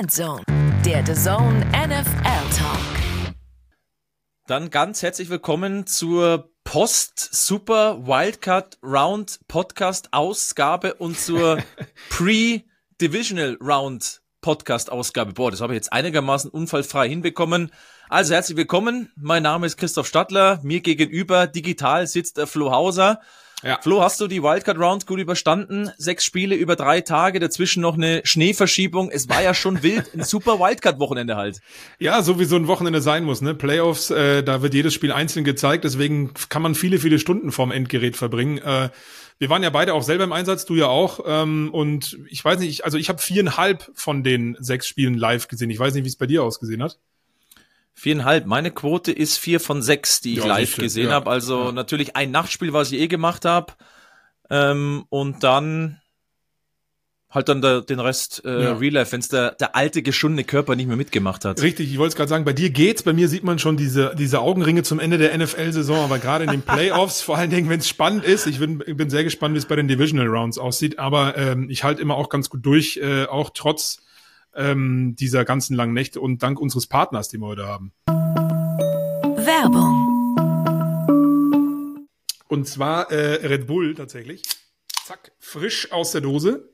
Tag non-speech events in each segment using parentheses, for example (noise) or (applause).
Endzone, der The Zone NFL Talk. Dann ganz herzlich willkommen zur Post-Super Wildcard Round Podcast Ausgabe und zur (laughs) Pre-Divisional Round Podcast Ausgabe. Boah, das habe ich jetzt einigermaßen unfallfrei hinbekommen. Also herzlich willkommen. Mein Name ist Christoph Stadler. Mir gegenüber digital sitzt der Flo Hauser. Ja. Flo, hast du die Wildcard Round gut überstanden? Sechs Spiele über drei Tage, dazwischen noch eine Schneeverschiebung. Es war ja schon wild, ein super Wildcard-Wochenende halt. Ja, so wie so ein Wochenende sein muss. Ne? Playoffs, äh, da wird jedes Spiel einzeln gezeigt, deswegen kann man viele, viele Stunden vorm Endgerät verbringen. Äh, wir waren ja beide auch selber im Einsatz, du ja auch. Ähm, und ich weiß nicht, also ich habe viereinhalb von den sechs Spielen live gesehen. Ich weiß nicht, wie es bei dir ausgesehen hat. Viereinhalb. Meine Quote ist vier von sechs, die ich ja, live gesehen ja. habe. Also ja. natürlich ein Nachtspiel, was ich eh gemacht habe. Ähm, und dann halt dann der, den Rest äh, ja. Real Life, wenn es der, der alte, geschundene Körper nicht mehr mitgemacht hat. Richtig, ich wollte es gerade sagen, bei dir geht's, bei mir sieht man schon diese, diese Augenringe zum Ende der NFL-Saison, aber gerade in den (laughs) Playoffs, vor allen Dingen, wenn es spannend ist, ich bin, ich bin sehr gespannt, wie es bei den Divisional Rounds aussieht, aber ähm, ich halte immer auch ganz gut durch, äh, auch trotz ähm, dieser ganzen langen Nächte und dank unseres Partners, den wir heute haben. Werbung. Und zwar äh, Red Bull tatsächlich. Zack, frisch aus der Dose.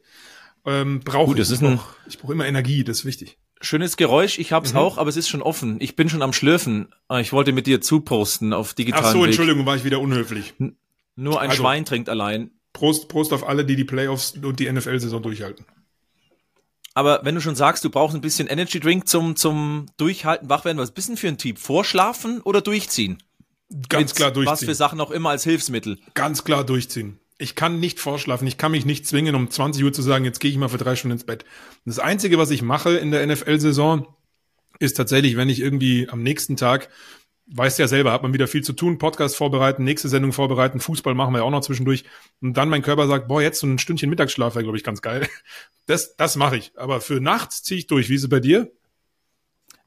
Ähm, brauche ich. Ist noch, ich brauche immer Energie, das ist wichtig. Schönes Geräusch, ich hab's mhm. auch, aber es ist schon offen. Ich bin schon am Schlürfen. Ah, ich wollte mit dir zuposten auf digitalen Ach so, Entschuldigung, war ich wieder unhöflich. N nur ein also, Schwein trinkt allein. Prost, Prost auf alle, die die Playoffs und die NFL-Saison durchhalten. Aber wenn du schon sagst, du brauchst ein bisschen Energy Drink zum, zum Durchhalten, wach werden, was bist denn für ein Typ? Vorschlafen oder durchziehen? Ganz Mit klar durchziehen. Was für Sachen auch immer als Hilfsmittel? Ganz klar durchziehen. Ich kann nicht vorschlafen. Ich kann mich nicht zwingen, um 20 Uhr zu sagen, jetzt gehe ich mal für drei Stunden ins Bett. Das Einzige, was ich mache in der NFL-Saison, ist tatsächlich, wenn ich irgendwie am nächsten Tag weißt ja selber, hat man wieder viel zu tun, Podcast vorbereiten, nächste Sendung vorbereiten, Fußball machen wir ja auch noch zwischendurch. Und dann mein Körper sagt, boah, jetzt so ein Stündchen Mittagsschlaf wäre, glaube ich, ganz geil. Das, das mache ich. Aber für nachts ziehe ich durch. Wie ist es bei dir?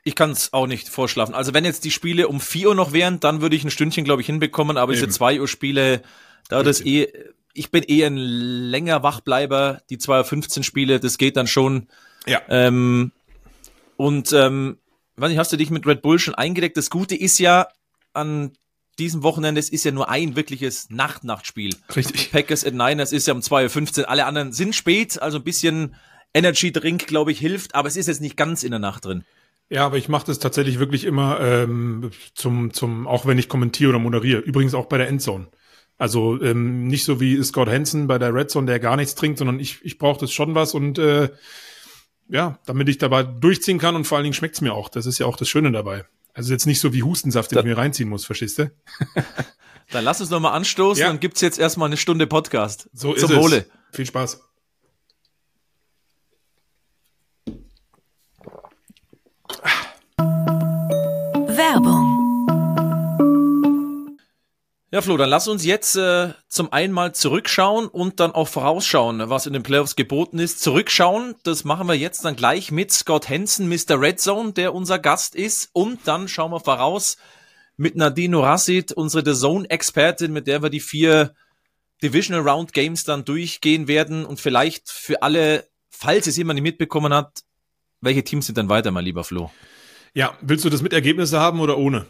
Ich kann es auch nicht vorschlafen. Also wenn jetzt die Spiele um vier Uhr noch wären, dann würde ich ein Stündchen, glaube ich, hinbekommen. Aber Eben. diese zwei Uhr Spiele, da das eh, ich bin eh ein länger Wachbleiber. Die zwei Uhr 15 Spiele, das geht dann schon. Ja. Ähm, und ähm, weiß nicht, hast du dich mit Red Bull schon eingedeckt? Das Gute ist ja an diesem Wochenende, es ist ja nur ein wirkliches Nacht-Nacht-Spiel. Richtig. Packers at Niners ist ja um 2.15 Uhr. Alle anderen sind spät, also ein bisschen Energy Drink, glaube ich, hilft, aber es ist jetzt nicht ganz in der Nacht drin. Ja, aber ich mache das tatsächlich wirklich immer ähm, zum, zum, auch wenn ich kommentiere oder moderiere. Übrigens auch bei der Endzone. Also ähm, nicht so wie Scott Hansen bei der Red Zone, der gar nichts trinkt, sondern ich, ich brauche das schon was und äh, ja, damit ich dabei durchziehen kann und vor allen Dingen schmeckt's mir auch. Das ist ja auch das Schöne dabei. Also jetzt nicht so wie Hustensaft, den da, ich mir reinziehen muss, verstehst du? (laughs) Dann lass uns nochmal anstoßen ja. und gibt's jetzt erstmal eine Stunde Podcast. So Zum ist Wohle. Es. Viel Spaß. Werbung ja, Flo, dann lass uns jetzt äh, zum einen mal zurückschauen und dann auch vorausschauen, was in den Playoffs geboten ist. Zurückschauen, das machen wir jetzt dann gleich mit Scott Hansen, Mr. Red Zone, der unser Gast ist. Und dann schauen wir voraus mit Nadine Rassid, unsere The Zone-Expertin, mit der wir die vier Divisional Round Games dann durchgehen werden. Und vielleicht für alle, falls es jemand nicht mitbekommen hat, welche Teams sind dann weiter, mein lieber Flo? Ja, willst du das mit Ergebnisse haben oder ohne?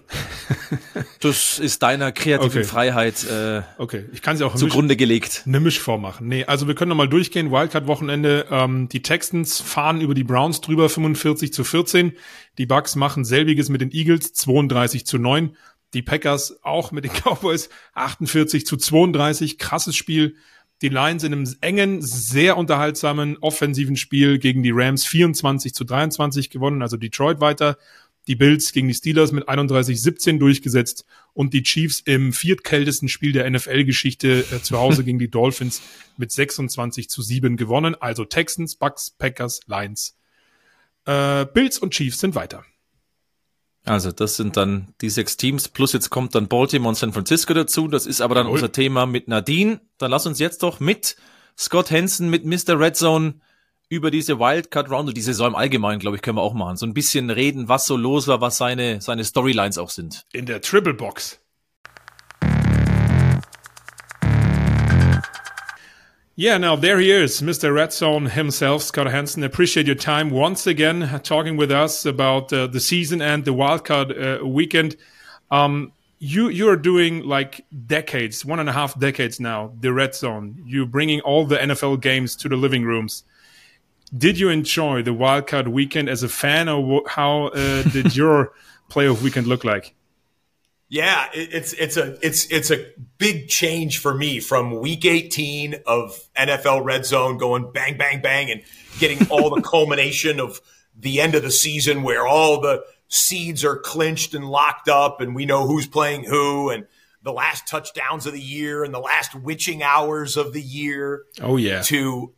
(laughs) das ist deiner kreativen okay. Freiheit äh, okay. ich kann sie auch zugrunde gelegt. Eine Mischform machen. Nee, also wir können nochmal durchgehen. Wildcard-Wochenende. Ähm, die Texans fahren über die Browns drüber 45 zu 14. Die Bucks machen selbiges mit den Eagles 32 zu 9. Die Packers auch mit den (laughs) Cowboys 48 zu 32. Krasses Spiel die Lions in einem engen, sehr unterhaltsamen offensiven Spiel gegen die Rams 24 zu 23 gewonnen, also Detroit weiter. Die Bills gegen die Steelers mit 31-17 durchgesetzt und die Chiefs im viertkältesten Spiel der NFL-Geschichte äh, zu Hause gegen die Dolphins mit 26 zu 7 gewonnen. Also Texans, Bucks, Packers, Lions. Äh, Bills und Chiefs sind weiter. Also das sind dann die sechs Teams, plus jetzt kommt dann Baltimore und San Francisco dazu. Das ist aber dann Jawohl. unser Thema mit Nadine. Dann lass uns jetzt doch mit Scott Hansen, mit Mr. Red Zone über diese Wildcard Round und die Saison im Allgemeinen, glaube ich, können wir auch machen. So ein bisschen reden, was so los war, was seine, seine Storylines auch sind. In der Triple Box. Yeah, now there he is, Mr. Red Zone himself, Scott Hansen. Appreciate your time once again uh, talking with us about uh, the season and the wildcard uh, weekend. Um, you you're doing like decades, one and a half decades now, the Red Zone. You're bringing all the NFL games to the living rooms. Did you enjoy the wildcard weekend as a fan, or how uh, did (laughs) your playoff weekend look like? Yeah, it's it's a it's it's a big change for me from week 18 of NFL Red Zone going bang bang bang and getting all the (laughs) culmination of the end of the season where all the seeds are clinched and locked up and we know who's playing who and the last touchdowns of the year and the last witching hours of the year. Oh yeah. To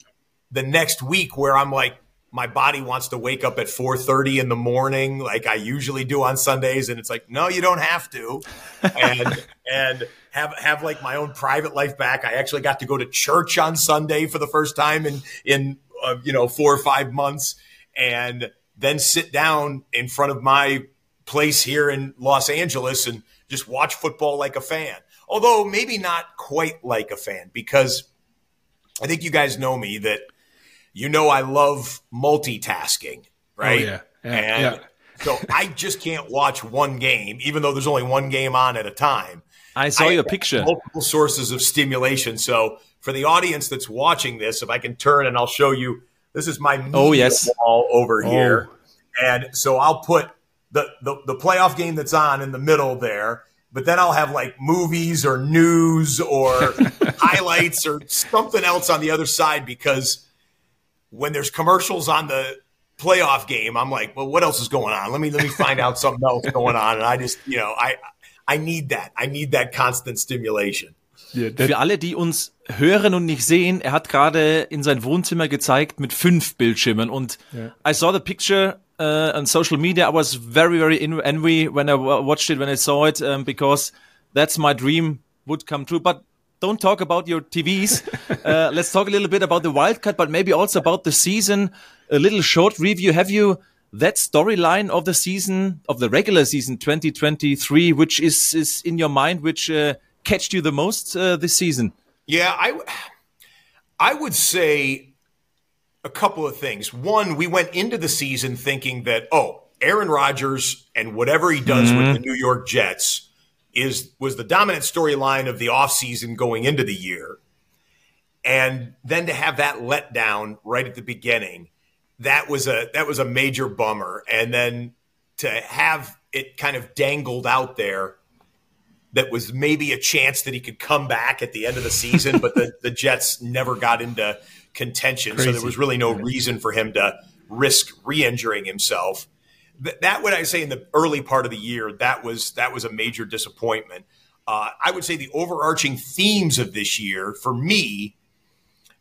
the next week where I'm like my body wants to wake up at 4:30 in the morning like I usually do on Sundays and it's like no you don't have to. And (laughs) and have have like my own private life back. I actually got to go to church on Sunday for the first time in in uh, you know 4 or 5 months and then sit down in front of my place here in Los Angeles and just watch football like a fan. Although maybe not quite like a fan because I think you guys know me that you know I love multitasking, oh, right? Oh, yeah. yeah. And yeah. so I just can't watch one game, even though there's only one game on at a time. I saw I your picture. Multiple sources of stimulation. So for the audience that's watching this, if I can turn and I'll show you, this is my Oh, yes. wall over Oh. here. And so I'll put the, the, the playoff game that's on in the middle there. But then I'll have like movies or news or (laughs) highlights or something else on the other side because when there's commercials on the playoff game, I'm like, well, what else is going on? Let me let me find out something else (laughs) going on. And I just, you know, I I need that. I need that constant stimulation. Yeah, that- Für alle, die uns hören und nicht sehen, er hat gerade in sein Wohnzimmer gezeigt mit fünf Bildschirmen und I saw the picture uh, on social media. I was very, very in envy when I watched it, when I saw it, um, because that's my dream would come true. But don't talk about your TVs. (laughs) uh, let's talk a little bit about the wildcard, but maybe also about the season. A little short review. Have you that storyline of the season, of the regular season 2023, which is, is in your mind, which uh, catched you the most uh, this season? Yeah, I I would say a couple of things. One, we went into the season thinking that oh, Aaron Rodgers and whatever he does with the New York Jets is was the dominant storyline of the offseason going into the year. And then to have that let down right at the beginning, that was a that was a major bummer. And then to have it kind of dangled out there that was maybe a chance that he could come back at the end of the season, but the, (laughs) the Jets never got into contention. So there was really no reason for him to risk re-injuring himself. Th- that would I say in the early part of the year, that was that was a major disappointment. Uh, I would say the overarching themes of this year for me,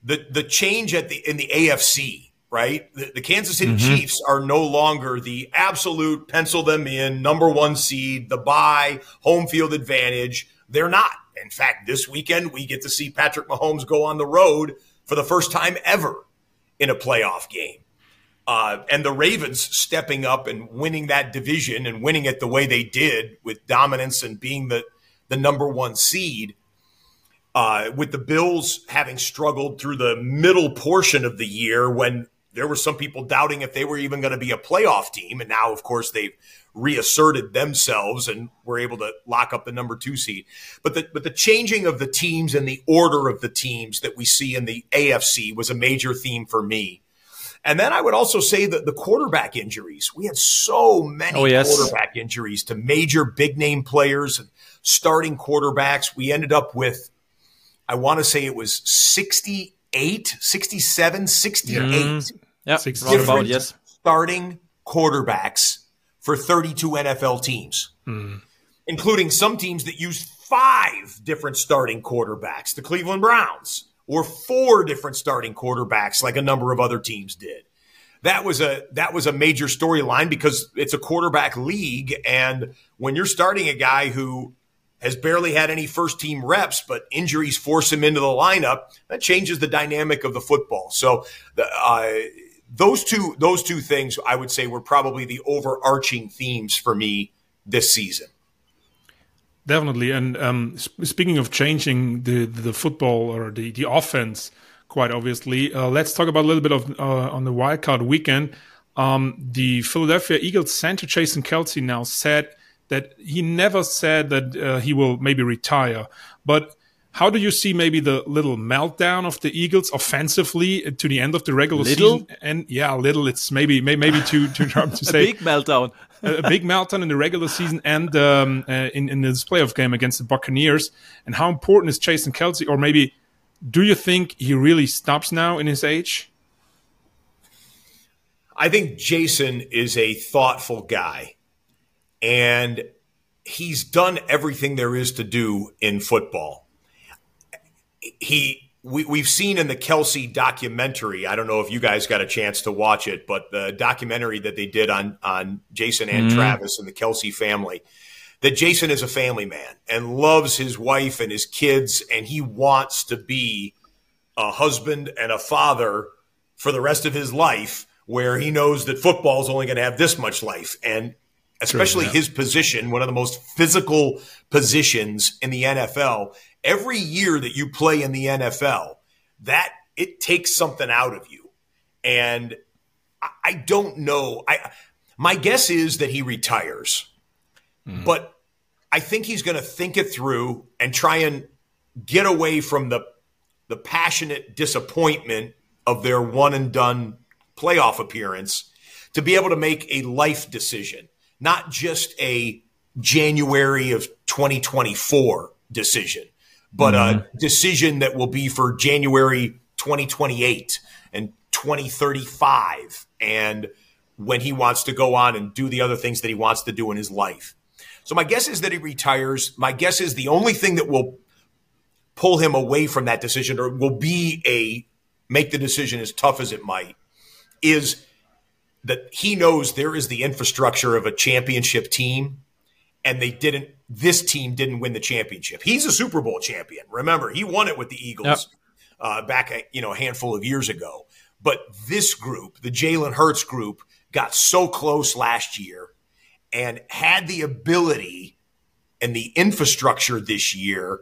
the the change at the in the AFC, right? The, the Kansas City Chiefs are no longer the absolute pencil them in number one seed, the buy home field advantage. They're not. In fact, this weekend we get to see Patrick Mahomes go on the road for the first time ever in a playoff game. Uh, and the Ravens stepping up and winning that division and winning it the way they did with dominance and being the, the number one seed. Uh, with the Bills having struggled through the middle portion of the year when there were some people doubting if they were even going to be a playoff team. And now, of course, they've reasserted themselves and were able to lock up the number two seed. But the, but the changing of the teams and the order of the teams that we see in the AFC was a major theme for me. And then I would also say that the quarterback injuries. We had so many Oh, yes. quarterback injuries to major big name players and starting quarterbacks. We ended up with, I want to say it was 68, 67, 68 mm-hmm. Yeah, Six- roundabout, different yes. starting quarterbacks for 32 NFL teams, mm. including some teams that used five different starting quarterbacks, the Cleveland Browns, or four different starting quarterbacks, like a number of other teams did. That was a that was a major storyline because it's a quarterback league, and when you're starting a guy who has barely had any first team reps, but injuries force him into the lineup. That changes the dynamic of the football. So, the, uh, those two those two things I would say were probably the overarching themes for me this season. Definitely. And um, sp- speaking of changing the the football or the the offense quite obviously. Uh, let's talk about a little bit of uh, on the wildcard weekend. Um, the Philadelphia Eagles center Jason Kelsey now said that he never said that uh, he will maybe retire, but how do you see maybe the little meltdown of the Eagles offensively to the end of the regular little? season? And yeah, a little. It's maybe maybe too too (laughs) sharp to say. a big meltdown. A, big meltdown in the regular season and um, uh, in in this playoff game against the Buccaneers. And how important is Jason Kelsey? Or maybe do you think he really stops now in his age? I think Jason is a thoughtful guy, and he's done everything there is to do in football he we, we've seen in the Kelsey documentary. I don't know if you guys got a chance to watch it, but the documentary that they did on on Jason and mm. Travis and the Kelsey family, that Jason is a family man and loves his wife and his kids, and he wants to be a husband and a father for the rest of his life, where he knows that football is only going to have this much life, and especially True, yeah. his position, one of the most physical positions in the NFL every year that you play in the NFL, that it takes something out of you. And I, don't know. I my guess is that he retires. Mm-hmm. But I think he's going to think it through and try and get away from the the passionate disappointment of their one and done playoff appearance to be able to make a life decision, not just a January of 2024 decision but mm-hmm. a decision that will be for January 2028 and 2035 and when he wants to go on and do the other things that he wants to do in his life. So my guess is that he retires. My guess is the only thing that will pull him away from that decision or will be a make the decision as tough as it might is that he knows there is the infrastructure of a championship team and they didn't this team didn't win the championship. He's a Super Bowl champion. Remember, he won it with the Eagles yep. uh, back, a, you know, a handful of years ago. But this group, the Jalen Hurts group, got so close last year and had the ability and the infrastructure this year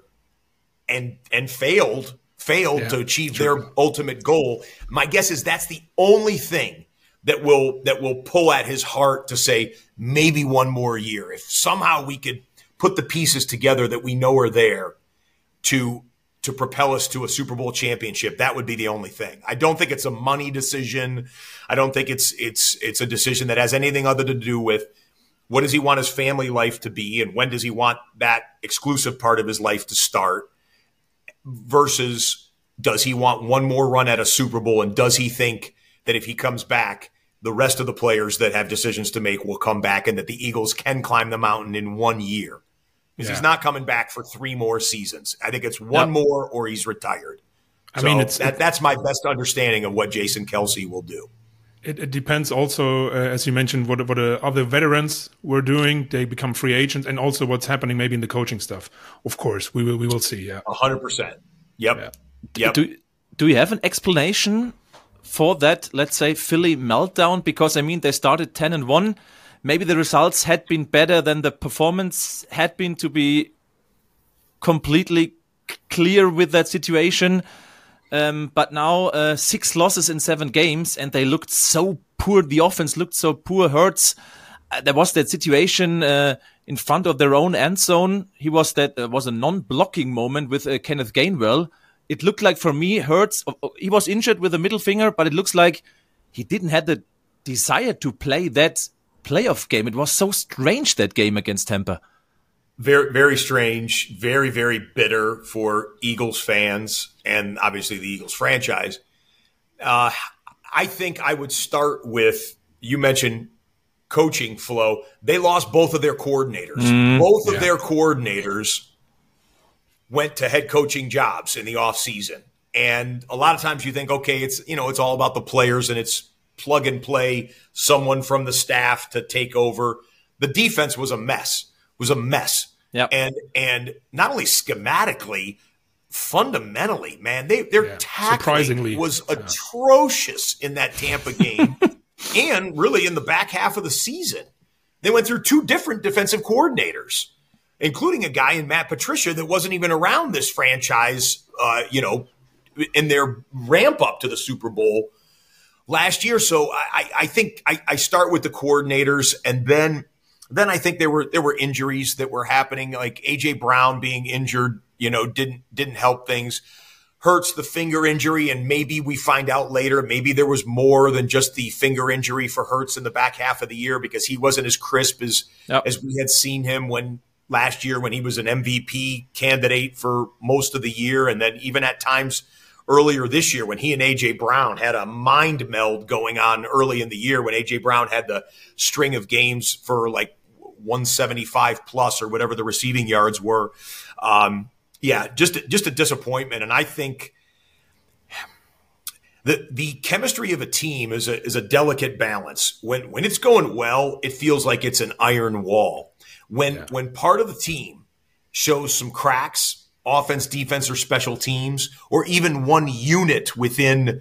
and and failed failed yeah, to achieve true. their ultimate goal. My guess is that's the only thing that will that will pull at his heart to say maybe one more year. If somehow we could put the pieces together that we know are there to to propel us to a Super Bowl championship. That would be the only thing. I don't think it's a money decision. I don't think it's it's it's a decision that has anything other to do with what does he want his family life to be and when does he want that exclusive part of his life to start versus does he want one more run at a Super Bowl and does he think that if he comes back the rest of the players that have decisions to make will come back and that the Eagles can climb the mountain in one year because yeah. he's not coming back for three more seasons. I think it's one yep. more or he's retired. I so mean, it's, that, that's my best understanding of what Jason Kelsey will do. It, it depends also, uh, as you mentioned, what what uh, other veterans were doing. They become free agents, and also what's happening maybe in the coaching stuff. Of course, we will we will see. Yeah, hundred percent. Yep. Yeah. Yep. Do Do you have an explanation for that? Let's say Philly meltdown, because I mean they started ten and one maybe the results had been better than the performance had been to be completely clear with that situation. Um, but now uh, six losses in seven games, and they looked so poor. The offense looked so poor. Hurts. Uh, there was that situation uh, in front of their own end zone. He was that uh, was a non-blocking moment with uh, Kenneth Gainwell. It looked like for me, Hurts. Uh, he was injured with a middle finger, but it looks like he didn't have the desire to play that playoff game. It was so strange that game against Tampa. Very, very strange. Very, very bitter for Eagles fans and obviously the Eagles franchise. Uh, I think I would start with you mentioned coaching flow. They lost both of their coordinators. Mm, both of yeah. their coordinators went to head coaching jobs in the offseason. And a lot of times you think, okay, it's you know, it's all about the players and it's plug and play someone from the staff to take over. The defense was a mess. Was a mess. Yeah. And and not only schematically, fundamentally, man, they their yeah. tackling was yeah. atrocious in that Tampa game, (laughs) and really in the back half of the season. They went through two different defensive coordinators, including a guy in Matt Patricia that wasn't even around this franchise, uh, you know, in their ramp up to the Super Bowl last year. So I, I think I, I start with the coordinators, and then then I think there were there were injuries that were happening, like AJ Brown being injured. You know, didn't didn't help things. Hurts the finger injury, and maybe we find out later. Maybe there was more than just the finger injury for Hurts in the back half of the year because he wasn't as crisp as Yep. as we had seen him when last year when he was an MVP candidate for most of the year, and then even at times earlier this year when he and AJ Brown had a mind meld going on early in the year when AJ Brown had the string of games for like 175 plus or whatever the receiving yards were. Um, yeah, just just a disappointment, and I think the the chemistry of a team is a is a delicate balance. When when it's going well, it feels like it's an iron wall. When when part of the team shows some cracks, offense, defense, or special teams, or even one unit within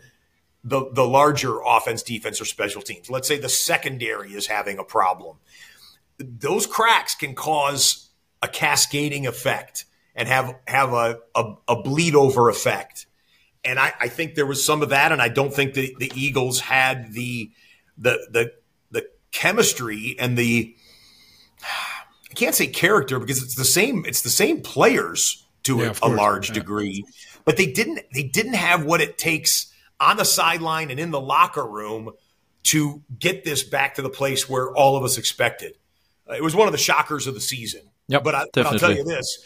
the the larger offense, defense, or special teams. Let's say the secondary is having a problem. Those cracks can cause a cascading effect and have have a, a, a bleed over effect. And I, I think there was some of that, and I don't think the, the Eagles had the the the the chemistry and the I can't say character because it's the same it's the same players to Yeah, a, a large Yeah. degree, but they didn't they didn't have what it takes on the sideline and in the locker room to get this back to the place where all of us expected. Uh, it was one of the shockers of the season. Yep, but, I, but I'll tell you this.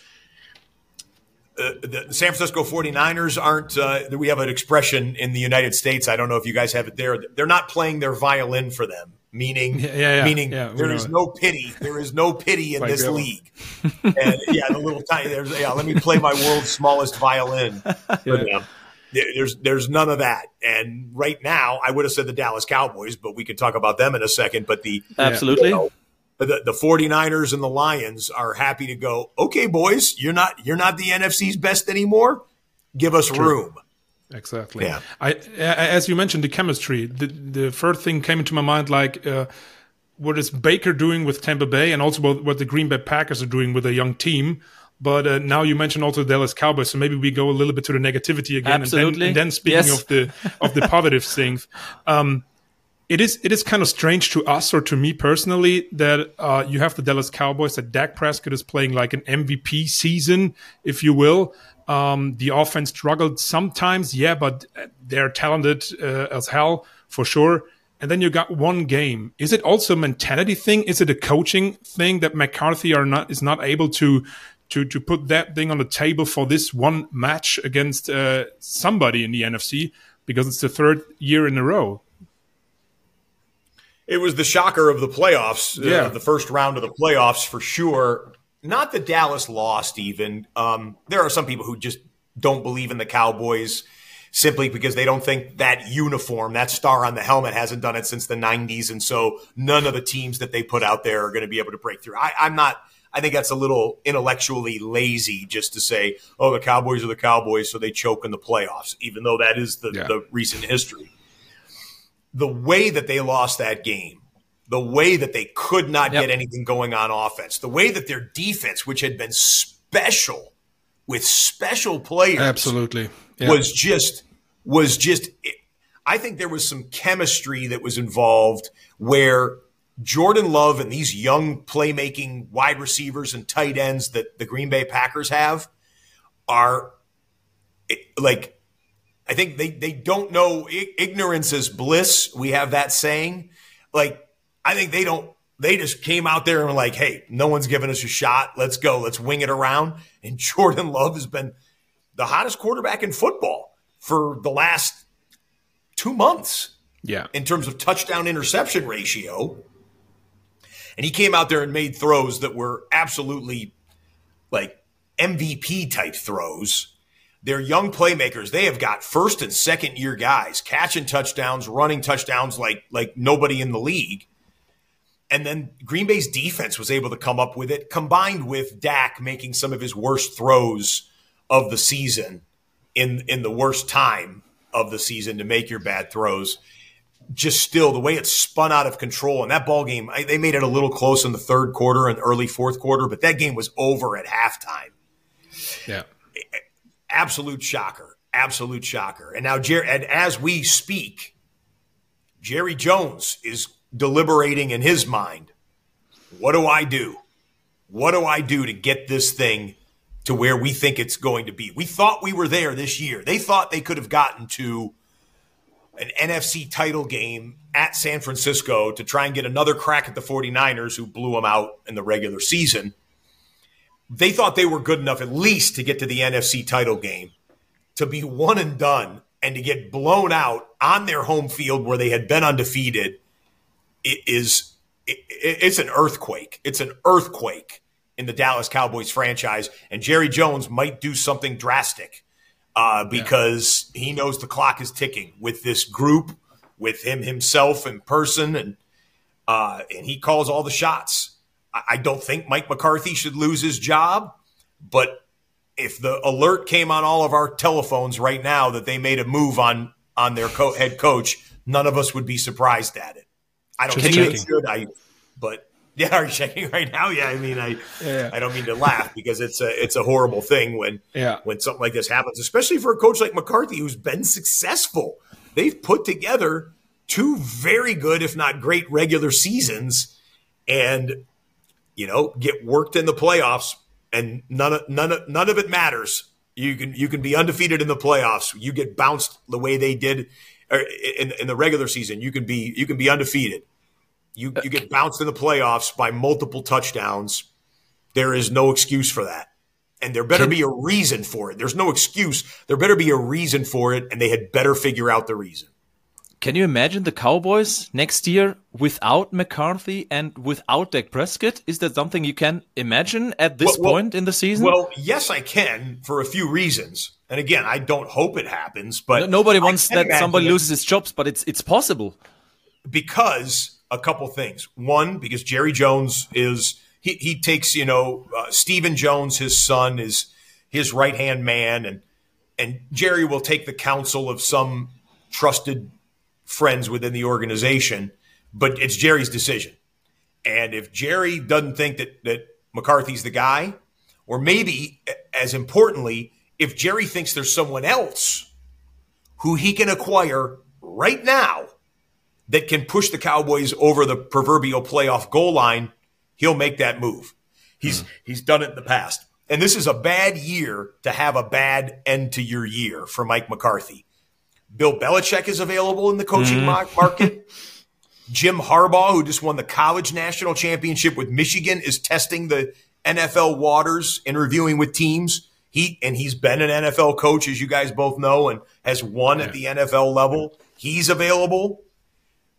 Uh, the, the San Francisco 49ers aren't, uh, we have an expression in the United States. I don't know if you guys have it there. They're not playing their violin for them, meaning, Yeah, yeah, meaning Yeah, there is no pity. There is no pity in Quite this league. and yeah, the little tiny, there's, yeah, let me play my world's smallest violin um, them. There's there's none of that. And right now, I would have said the Dallas Cowboys, but we could talk about them in a second. But the Absolutely. you know, the, the 49ers and the Lions are happy to go, okay, boys, you're not you're not the NFC's best anymore. Give us room. Exactly. Yeah. I, a- as you mentioned, the chemistry. The the first thing came into my mind, like uh, what is Baker doing with Tampa Bay, and also what, what the Green Bay Packers are doing with a young team. But uh, now you mentioned also the Dallas Cowboys, so maybe we go a little bit to the negativity again. Absolutely. And then, and then speaking Yes. of the of the positive (laughs) things, um, it is it is kind of strange to us or to me personally that uh, you have the Dallas Cowboys that Dak Prescott is playing like an MVP season, if you will. Um, the offense struggled sometimes, yeah, but they're talented uh, as hell for sure. And then you got one game. Is it also a mentality thing? Is it a coaching thing that McCarthy are not is not able to to to put that thing on the table for this one match against uh, somebody in the NFC because it's the third year in a row? It was the shocker of the playoffs, uh, Yeah. the first round of the playoffs for sure. Not that Dallas lost, even. Um, there are some people who just don't believe in the Cowboys simply because they don't think that uniform, that star on the helmet, hasn't done it since the 90s. And so none of the teams that they put out there are going to be able to break through. I, I'm not. I think that's a little intellectually lazy just to say, oh, the Cowboys are the Cowboys, so they choke in the playoffs, even though that is the, Yeah. the recent history the way that they lost that game, the way that they could not Yep. get anything going on offense, the way that their defense, which had been special with special players, Absolutely. Yeah. was just was just. I think there was some chemistry that was involved where Jordan Love and these young playmaking wide receivers and tight ends that the Green Bay Packers have are like I think they they don't know ignorance is bliss. We have that saying. Like I think they don't. They just came out there and were like, "Hey, no one's giving us a shot. Let's go. Let's wing it around." And (laughs) Jordan Love has been the hottest quarterback in football for the last two months yeah. in terms of touchdown interception ratio. And he came out there and made throws that were absolutely like MVP type throws. They're young playmakers. They have got first and second year guys catching touchdowns, running touchdowns like like nobody in the league. And then Green Bay's defense was able to come up with it, combined with Dak making some of his worst throws of the season in in the worst time of the season to make your bad throws. Just still the way it spun out of control and that ball game, I, they made it a little close in the third quarter and early fourth quarter, but that game was over at halftime Yeah. absolute shocker. absolute shocker. And now, Jer- and as we speak, Jerry Jones is deliberating in his mind. What do I do? What do I do to get this thing to where we think it's going to be? We thought we were there this year. They thought they could have gotten to an NFC title game at San Francisco to try and get another crack at the 49ers who blew them out in the regular season. They thought they were good enough at least to get to the NFC title game to be one and done and to get blown out on their home field where they had been undefeated it is it, it's an earthquake. It's an earthquake in the Dallas Cowboys franchise, and Jerry Jones might do something drastic uh, because yeah. he knows the clock is ticking with this group, with him himself in person, and uh, and he calls all the shots. I, I don't think Mike McCarthy should lose his job, but if the alert came on all of our telephones right now that they made a move on on their co- head coach, none of us would be surprised at it. I don't Can think you, should. I, but (laughs) yeah, are you checking right now? Yeah, I mean, I, yeah. I don't mean to laugh because it's a, it's a horrible thing when, yeah. when something like this happens, especially for a coach like McCarthy who's been successful. They've put together two very good, if not great, regular seasons, and you know, get worked in the playoffs and none of none of none of it matters. You can you can be undefeated in the playoffs. You get bounced the way they did in, in the regular season. You can be you can be undefeated. You you get bounced in the playoffs by multiple touchdowns. There is no excuse for that. And there better be a reason for it. There's no excuse. There better be a reason for it, and they had better figure out the reason. Can you imagine the Cowboys next year without McCarthy and without Dak Prescott? Is that something you can imagine at this well, point in the season? Well, yes, I can for a few reasons. And again, I don't hope it happens, but no, nobody wants that somebody loses his jobs, but it's it's possible because a couple things. One, because Jerry Jones is he he takes you know uh, Stephen Jones, his son, is his right hand man, and and Jerry will take the counsel of some trusted friends within the organization, but it's Jerry's decision. And if Jerry doesn't think that, that McCarthy's the guy, or maybe as importantly, if Jerry thinks there's someone else who he can acquire right now that can push the Cowboys over the proverbial playoff goal line, he'll make that move. He's mm. he's done it in the past. And this is a bad year to have a bad end to your year for Mike McCarthy. Bill Belichick is available in the coaching mm. market. (laughs) Jim Harbaugh, who just won the college national championship with Michigan, is testing the NFL waters, interviewing with teams. He and he's been an NFL coach, as you guys both know, and has won yeah. at the NFL level. He's available.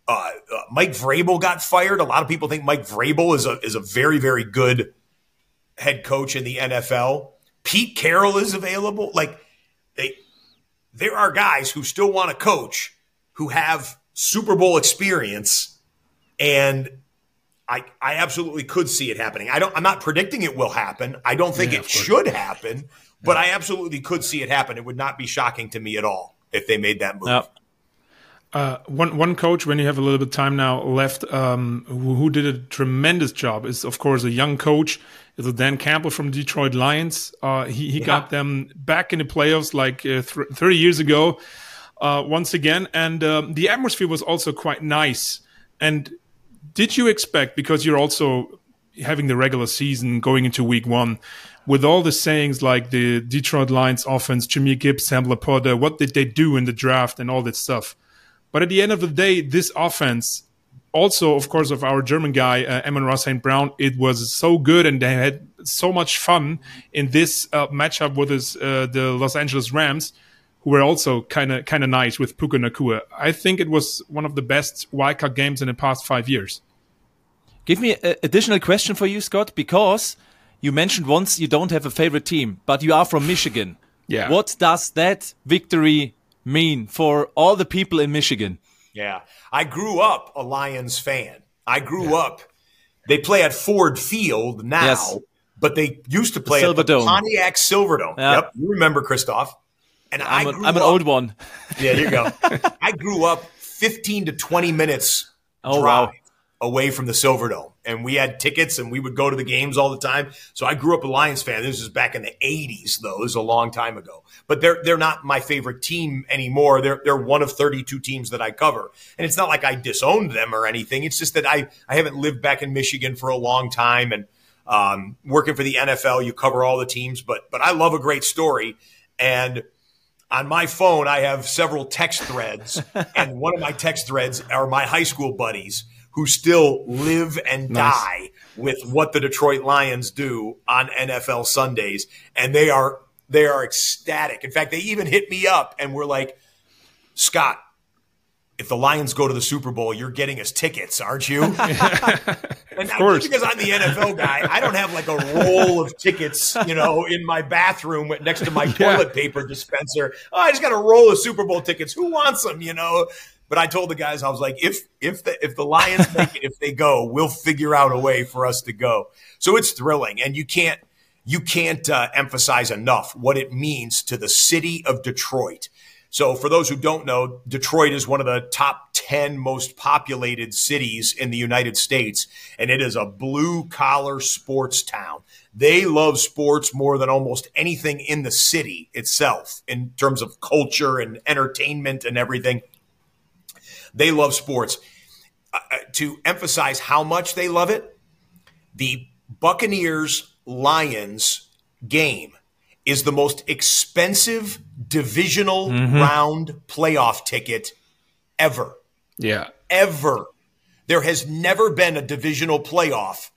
Uh, uh, Mike Vrabel got fired. A lot of people think Mike Vrabel is a is a very very good head coach in the NFL. Pete Carroll is available. Like they there are guys who still want to coach who have Super Bowl experience and I, I absolutely could see it happening. I don't I'm not predicting it will happen. I don't think yeah, it should happen, but I absolutely could see it happen. It would not be shocking to me at all if they made that move. Uh, one one coach, when you have a little bit of time now left, um, who, who, did a tremendous job, is of course a young coach. Is Dan Campbell from Detroit Lions. Uh, he he yeah. got them back in the playoffs like uh, th- thirty years ago, uh, once again, and um, the atmosphere was also quite nice. And did you expect because you're also having the regular season going into week one? With all the sayings like the Detroit Lions offense, Jimmy Gibbs, Sam LaPorta, what did they do in the draft and all that stuff? But at the end of the day, this offense, also, of course, of our German guy, uh, Amon-Ra St. Brown, it was so good and they had so much fun in this uh, matchup with his, uh, the Los Angeles Rams, who were also kind of kind of nice with Puka Nakua. I think it was one of the best wildcard games in the past five years. Give me an additional question for you, Scott, because you mentioned once you don't have a favorite team, but you are from Michigan. Yeah. What does that victory mean for all the people in Michigan? Yeah. I grew up a Lions fan. I grew yeah. up, they play at Ford Field now, yes. but they used to play the at the Dome. Pontiac Silverdome. Yeah. Yep. You remember, Christoph. And I'm, a, I'm an old one. Yeah, you go. (laughs) I grew up 15 to 20 minutes oh, drive wow. Away from the Silverdome, and we had tickets, and we would go to the games all the time. So I grew up a Lions fan. This is back in the '80s, though. This is a long time ago. But they're they're not my favorite team anymore. They're they're one of 32 teams that I cover, and it's not like I disowned them or anything. It's just that I I haven't lived back in Michigan for a long time, and um, working for the NFL, you cover all the teams. But but I love a great story, and on my phone, I have several text threads, (laughs) and one of my text threads are my high school buddies who still live and Nice. die with what the Detroit Lions do on NFL Sundays, and they are they are ecstatic. In fact, they even hit me up and were like, "Scott, if the Lions go to the Super Bowl, you're getting us tickets, aren't you?" (laughs) and of course. because I'm the NFL guy, I don't have like a roll of tickets, you know, in my bathroom next to my Yeah. toilet paper dispenser. Oh, I just got a roll of Super Bowl tickets. Who wants them? You know. But I told the guys, I was like, if if the if the Lions make it, if they go, we'll figure out a way for us to go. So it's thrilling, and you can't you can't uh, emphasize enough what it means to the city of Detroit. So, for those who don't know, Detroit is one of the top 10 most populated cities in the United States, and it is a blue collar sports town. They love sports more than almost anything in the city itself in terms of culture and entertainment and everything. They love sports. Uh, uh, to emphasize how much they love it, the Buccaneers Lions game is the most expensive divisional round playoff ticket ever. Yeah. Ever. There has never been a divisional playoff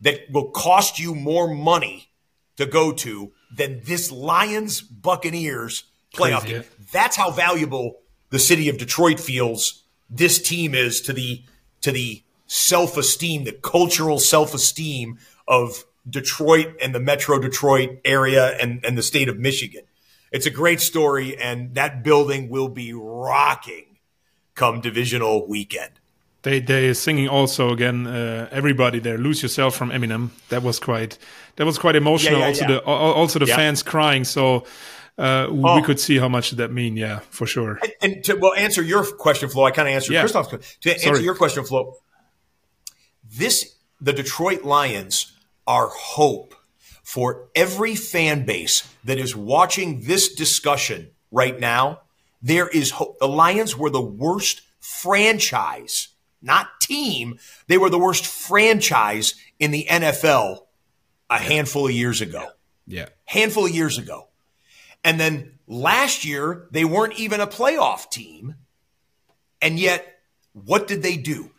that will cost you more money to go to than this Lions Buccaneers playoff Crazy, game. That's how valuable the city of Detroit feels this team is to the to the self-esteem, the cultural self-esteem of Detroit and the Metro Detroit area and, and the state of Michigan. It's a great story, and that building will be rocking come divisional weekend. They they are singing also again. Uh, everybody there, lose yourself from Eminem. That was quite that was quite emotional. yeah, also yeah. the also the Yeah. fans crying. So uh, we Oh. could see how much that mean. Yeah, for sure. And to well answer your question, Flo, I kind of answered Yeah. Christoph's question. To answer Sorry. your question, Flo, this the Detroit Lions are hope for every fan base that is watching this discussion right now. There is hope. The Lions were the worst franchise, not team. They were the worst franchise in the NFL a handful of years ago Yeah, handful of years ago. And then last year, they weren't even a playoff team. And yet, what did they do?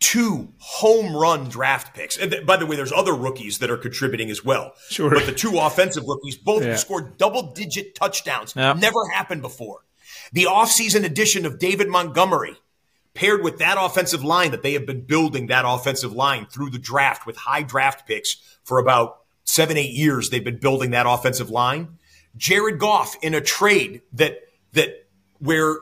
Two home run draft picks. And th- by the way, there's other rookies that are contributing as well. Sure. But the two offensive rookies both Yeah. scored double digit touchdowns. Yeah. Never happened before. The offseason addition of David Montgomery paired with that offensive line that they have been building that offensive line through the draft with high draft picks for about seven, eight years. They've been building that offensive line. Jared Goff in a trade that that where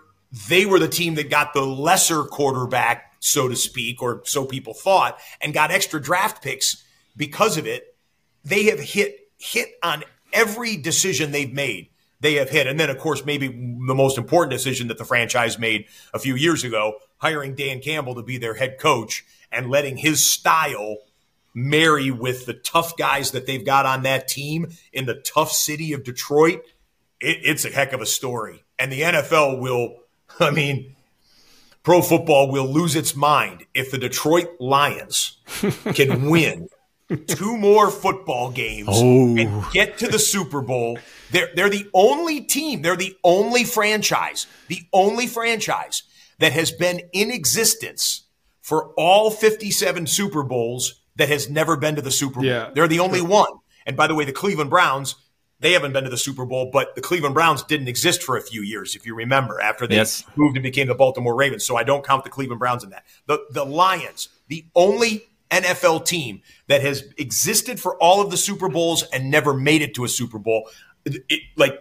they were the team that got the lesser quarterback, so to speak, or so people thought, and got extra draft picks because of it. They have hit hit on every decision they've made. They have hit, and then of course maybe the most important decision that the franchise made a few years ago, hiring Dan Campbell to be their head coach and letting his style marry with the tough guys that they've got on that team in the tough city of Detroit, it, it's a heck of a story. And the NFL will, (laughs) I mean, pro football will lose its mind if the Detroit Lions (laughs) can win two more football games oh. and get to the Super Bowl. They're, they're the only team, they're the only franchise, the only franchise that has been in existence for all 57 Super Bowls that has never been to the Super Bowl. Yeah, They're the only one. And by the way, the Cleveland Browns, they haven't been to the Super Bowl, but the Cleveland Browns didn't exist for a few years, if you remember, after they Yes. moved and became the Baltimore Ravens. So I don't count the Cleveland Browns in that. The the Lions, the only NFL team that has existed for all of the Super Bowls and never made it to a Super Bowl. It- it- like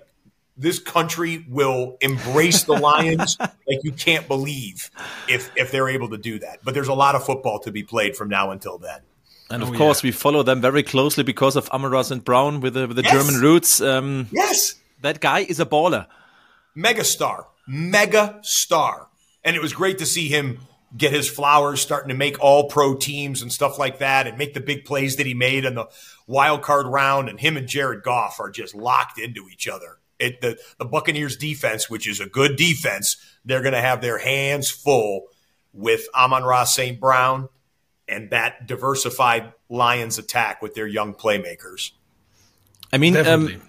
this country will embrace the Lions (laughs) like you can't believe if if they're able to do that. But there's a lot of football to be played from now until then. And of Oh, course, yeah. we follow them very closely because of Amara and Brown with the, with the Yes. German roots. Um, Yes. that guy is a baller. megastar, mega star. And it was great to see him get his flowers, starting to make all pro teams and stuff like that, and make the big plays that he made in the wild card round. And him and Jared Goff are just locked into each other. It, the, the Buccaneers defense, which is a good defense, they're going to have their hands full with Amon Ross St. Brown and that diversified Lions attack with their young playmakers. I mean, um,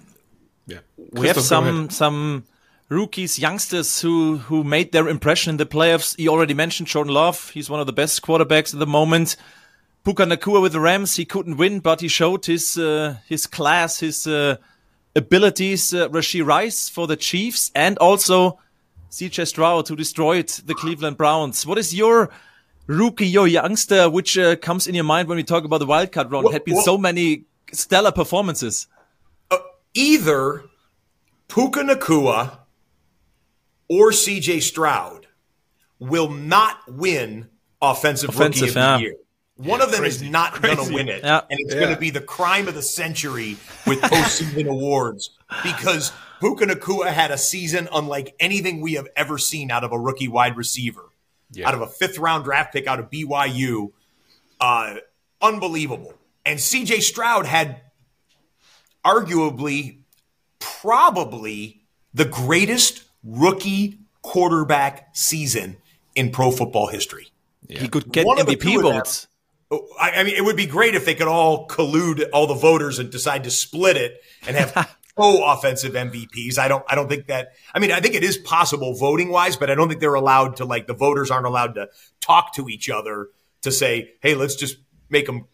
yeah. we have some some rookies, youngsters who who made their impression in the playoffs. You already mentioned Jordan Love. He's one of the best quarterbacks at the moment. Puka Nakua with the Rams. He couldn't win, but he showed his uh, his class, his uh, abilities. Uh, Rasheed Rice for the Chiefs, and also CJ Stroud who destroyed the Cleveland Browns. What is your rookie, your youngster, which uh, comes in your mind when we talk about the wildcard round? Well- Had been well- so many stellar performances. Either Puka Nakua or CJ Stroud will not win Offensive, Offensive, Rookie of yeah. the Year. One of them crazy, is not going to win it. Yeah. And it's Yeah. going to be the crime of the century with postseason (laughs) awards because Puka Nakua had a season unlike anything we have ever seen out of a rookie wide receiver, out of a fifth round draft pick out of BYU. Uh, unbelievable. And CJ Stroud had arguably, probably the greatest rookie quarterback season in pro football history. He could get One the MVP two of them. votes. I, I mean, it would be great if they could all collude all the voters and decide to split it and have (laughs) co-offensive MVPs. I don't, I don't think that. I mean, I think it is possible voting wise, but I don't think they're allowed to like the voters aren't allowed to talk to each other to say, hey, let's just make them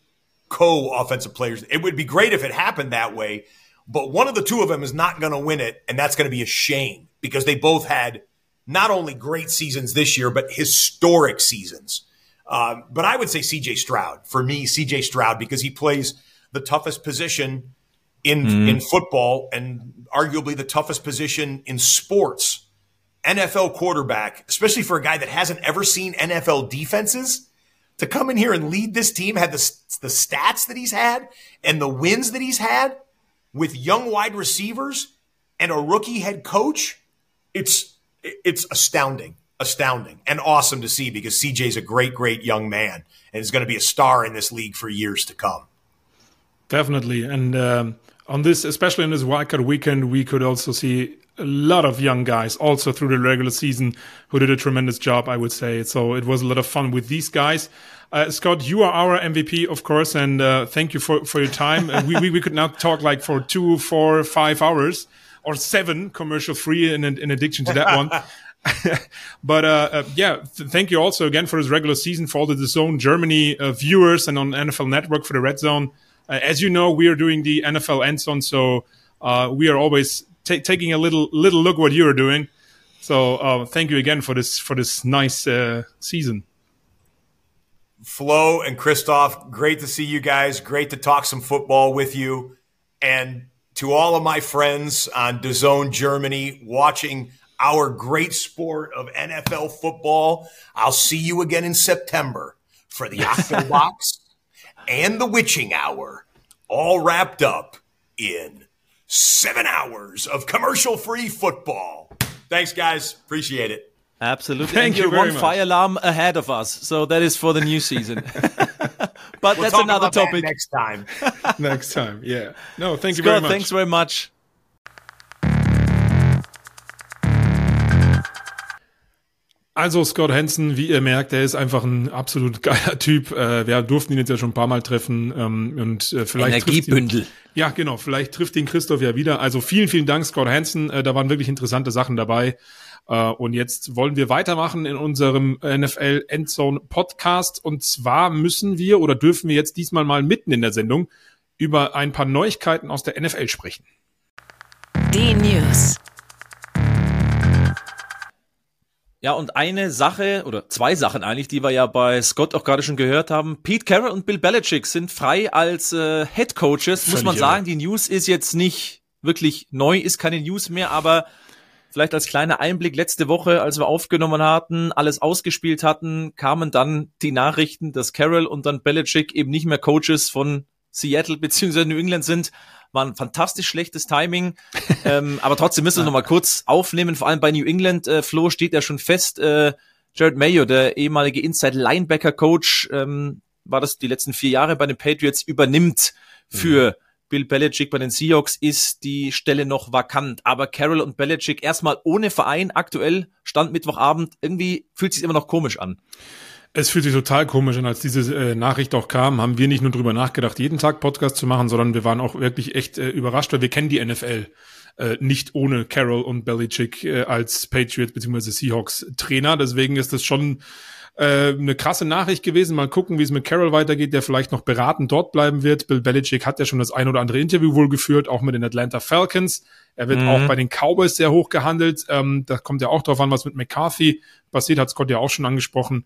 co-offensive players. It would be great if it happened that way, but one of the two of them is not going to win it, and that's going to be a shame because they both had not only great seasons this year, but historic seasons. Um, but I would say CJ Stroud for me, CJ Stroud because he plays the toughest position in in football and arguably the toughest position in sports. NFL quarterback, especially for a guy that hasn't ever seen NFL defenses, to come in here and lead this team, had the the stats that he's had and the wins that he's had with young wide receivers and a rookie head coach. It's it's astounding, astounding, and awesome to see because CJ's a great, great young man and is going to be a star in this league for years to come. Definitely. And um, on this, especially on this wildcard weekend, we could also see a lot of young guys also through the regular season who did a tremendous job, I would say. So it was a lot of fun with these guys. Uh, Scott, you are our MVP, of course, and uh, thank you for, for your time. Uh, we, we, we could now talk like for two, four, five hours or seven commercial free in, in addition to that one. (laughs) but uh, uh, yeah, th- thank you also again for this regular season for all the Zone Germany uh, viewers and on NFL Network for the Red Zone. Uh, as you know, we are doing the NFL End Zone, so uh, we are always ta taking a little little look what you are doing. So uh, thank you again for this for this nice uh, season. Flo and Christoph, great to see you guys. Great to talk some football with you. And to all of my friends on DAZN Germany watching our great sport of NFL football, I'll see you again in September for the (laughs) Octobox and the Witching Hour, all wrapped up in seven hours of commercial free football. Thanks, guys. Appreciate it. Absolutely. Thank and you very one much. fire alarm ahead of us. So that is for the new season. (laughs) but We'll that's talk another about that topic. next time. (laughs) Next time, yeah. No, thank you very much. thanks very much. Also Scott Hansen, wie ihr merkt, der ist einfach ein absolut (laughs) geiler Typ. Äh, wir durften ihn jetzt ja schon ein paar Mal treffen ähm, und äh, vielleicht trifft ihn, Energiebündel. ja genau, vielleicht trifft ihn Christoph ja wieder. Also vielen, vielen Dank Scott Hansen. Äh, da waren wirklich interessante Sachen dabei. Und jetzt wollen wir weitermachen in unserem NFL Endzone Podcast. Und zwar müssen wir oder dürfen wir jetzt diesmal mal mitten in der Sendung über ein paar Neuigkeiten aus der NFL sprechen. Die News. Ja, und eine Sache oder zwei Sachen eigentlich, die wir ja bei Scott auch gerade schon gehört haben. Pete Carroll und Bill Belichick sind frei als äh, Head Coaches. Muss Völlig man irre. sagen, die News ist jetzt nicht wirklich neu, ist keine News mehr, aber vielleicht als kleiner Einblick letzte Woche, als wir aufgenommen hatten, alles ausgespielt hatten, kamen dann die Nachrichten, dass Carroll und dann Belichick eben nicht mehr Coaches von Seattle (laughs) bzw. New England sind. War ein fantastisch schlechtes Timing. ähm, aber trotzdem müssen wir noch mal kurz aufnehmen. Vor allem bei New England, äh, Flo, steht ja schon fest, äh, Jared Mayo, der ehemalige Inside Linebacker Coach, ähm, war das die letzten vier Jahre bei den Patriots, übernimmt für mhm. Bill Belichick bei den Seahawks, ist die Stelle noch vakant. Aber Carroll und Belichick erstmal ohne Verein aktuell, Stand Mittwochabend, irgendwie fühlt sich immer noch komisch an. Es fühlt sich total komisch an, als diese äh, Nachricht auch kam, haben wir nicht nur drüber nachgedacht, jeden Tag Podcast zu machen, sondern wir waren auch wirklich echt äh, überrascht, weil wir kennen die NFL äh, nicht ohne Carroll und Belichick äh, als Patriots bzw. Seahawks Trainer. Deswegen ist das schon äh, eine krasse Nachricht gewesen. Mal gucken, wie es mit Carroll weitergeht, der vielleicht noch beratend dort bleiben wird. Bill Belichick hat ja schon das ein oder andere Interview wohl geführt, auch mit den Atlanta Falcons. Er wird mhm. auch bei den Cowboys sehr hoch gehandelt. Ähm, da kommt ja auch drauf an, was mit McCarthy passiert, hat Scott ja auch schon angesprochen.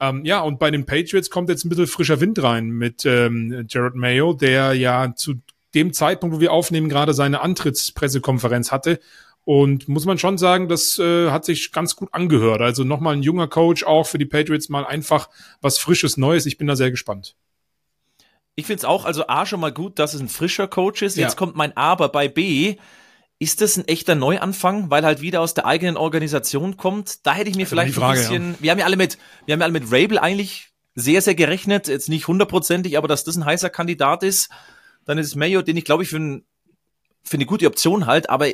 Ähm, ja, und bei den Patriots kommt jetzt ein bisschen frischer Wind rein mit ähm, Jared Mayo, der ja zu dem Zeitpunkt, wo wir aufnehmen, gerade seine Antrittspressekonferenz hatte. Und muss man schon sagen, das äh, hat sich ganz gut angehört. Also nochmal ein junger Coach auch für die Patriots mal einfach was Frisches, Neues. Ich bin da sehr gespannt. Ich finde es auch, also A schon mal gut, dass es ein frischer Coach ist. Jetzt ja. kommt mein Aber bei B. Ist das ein echter Neuanfang, weil halt wieder aus der eigenen Organisation kommt? Da hätte ich mir vielleicht Frage, ein bisschen. Ja. Wir haben ja alle mit, wir haben ja alle mit Rabel eigentlich sehr, sehr gerechnet. Jetzt nicht hundertprozentig, aber dass das ein heißer Kandidat ist. Dann ist es Mayo, den ich glaube ich für, ein, für eine gute Option halt, aber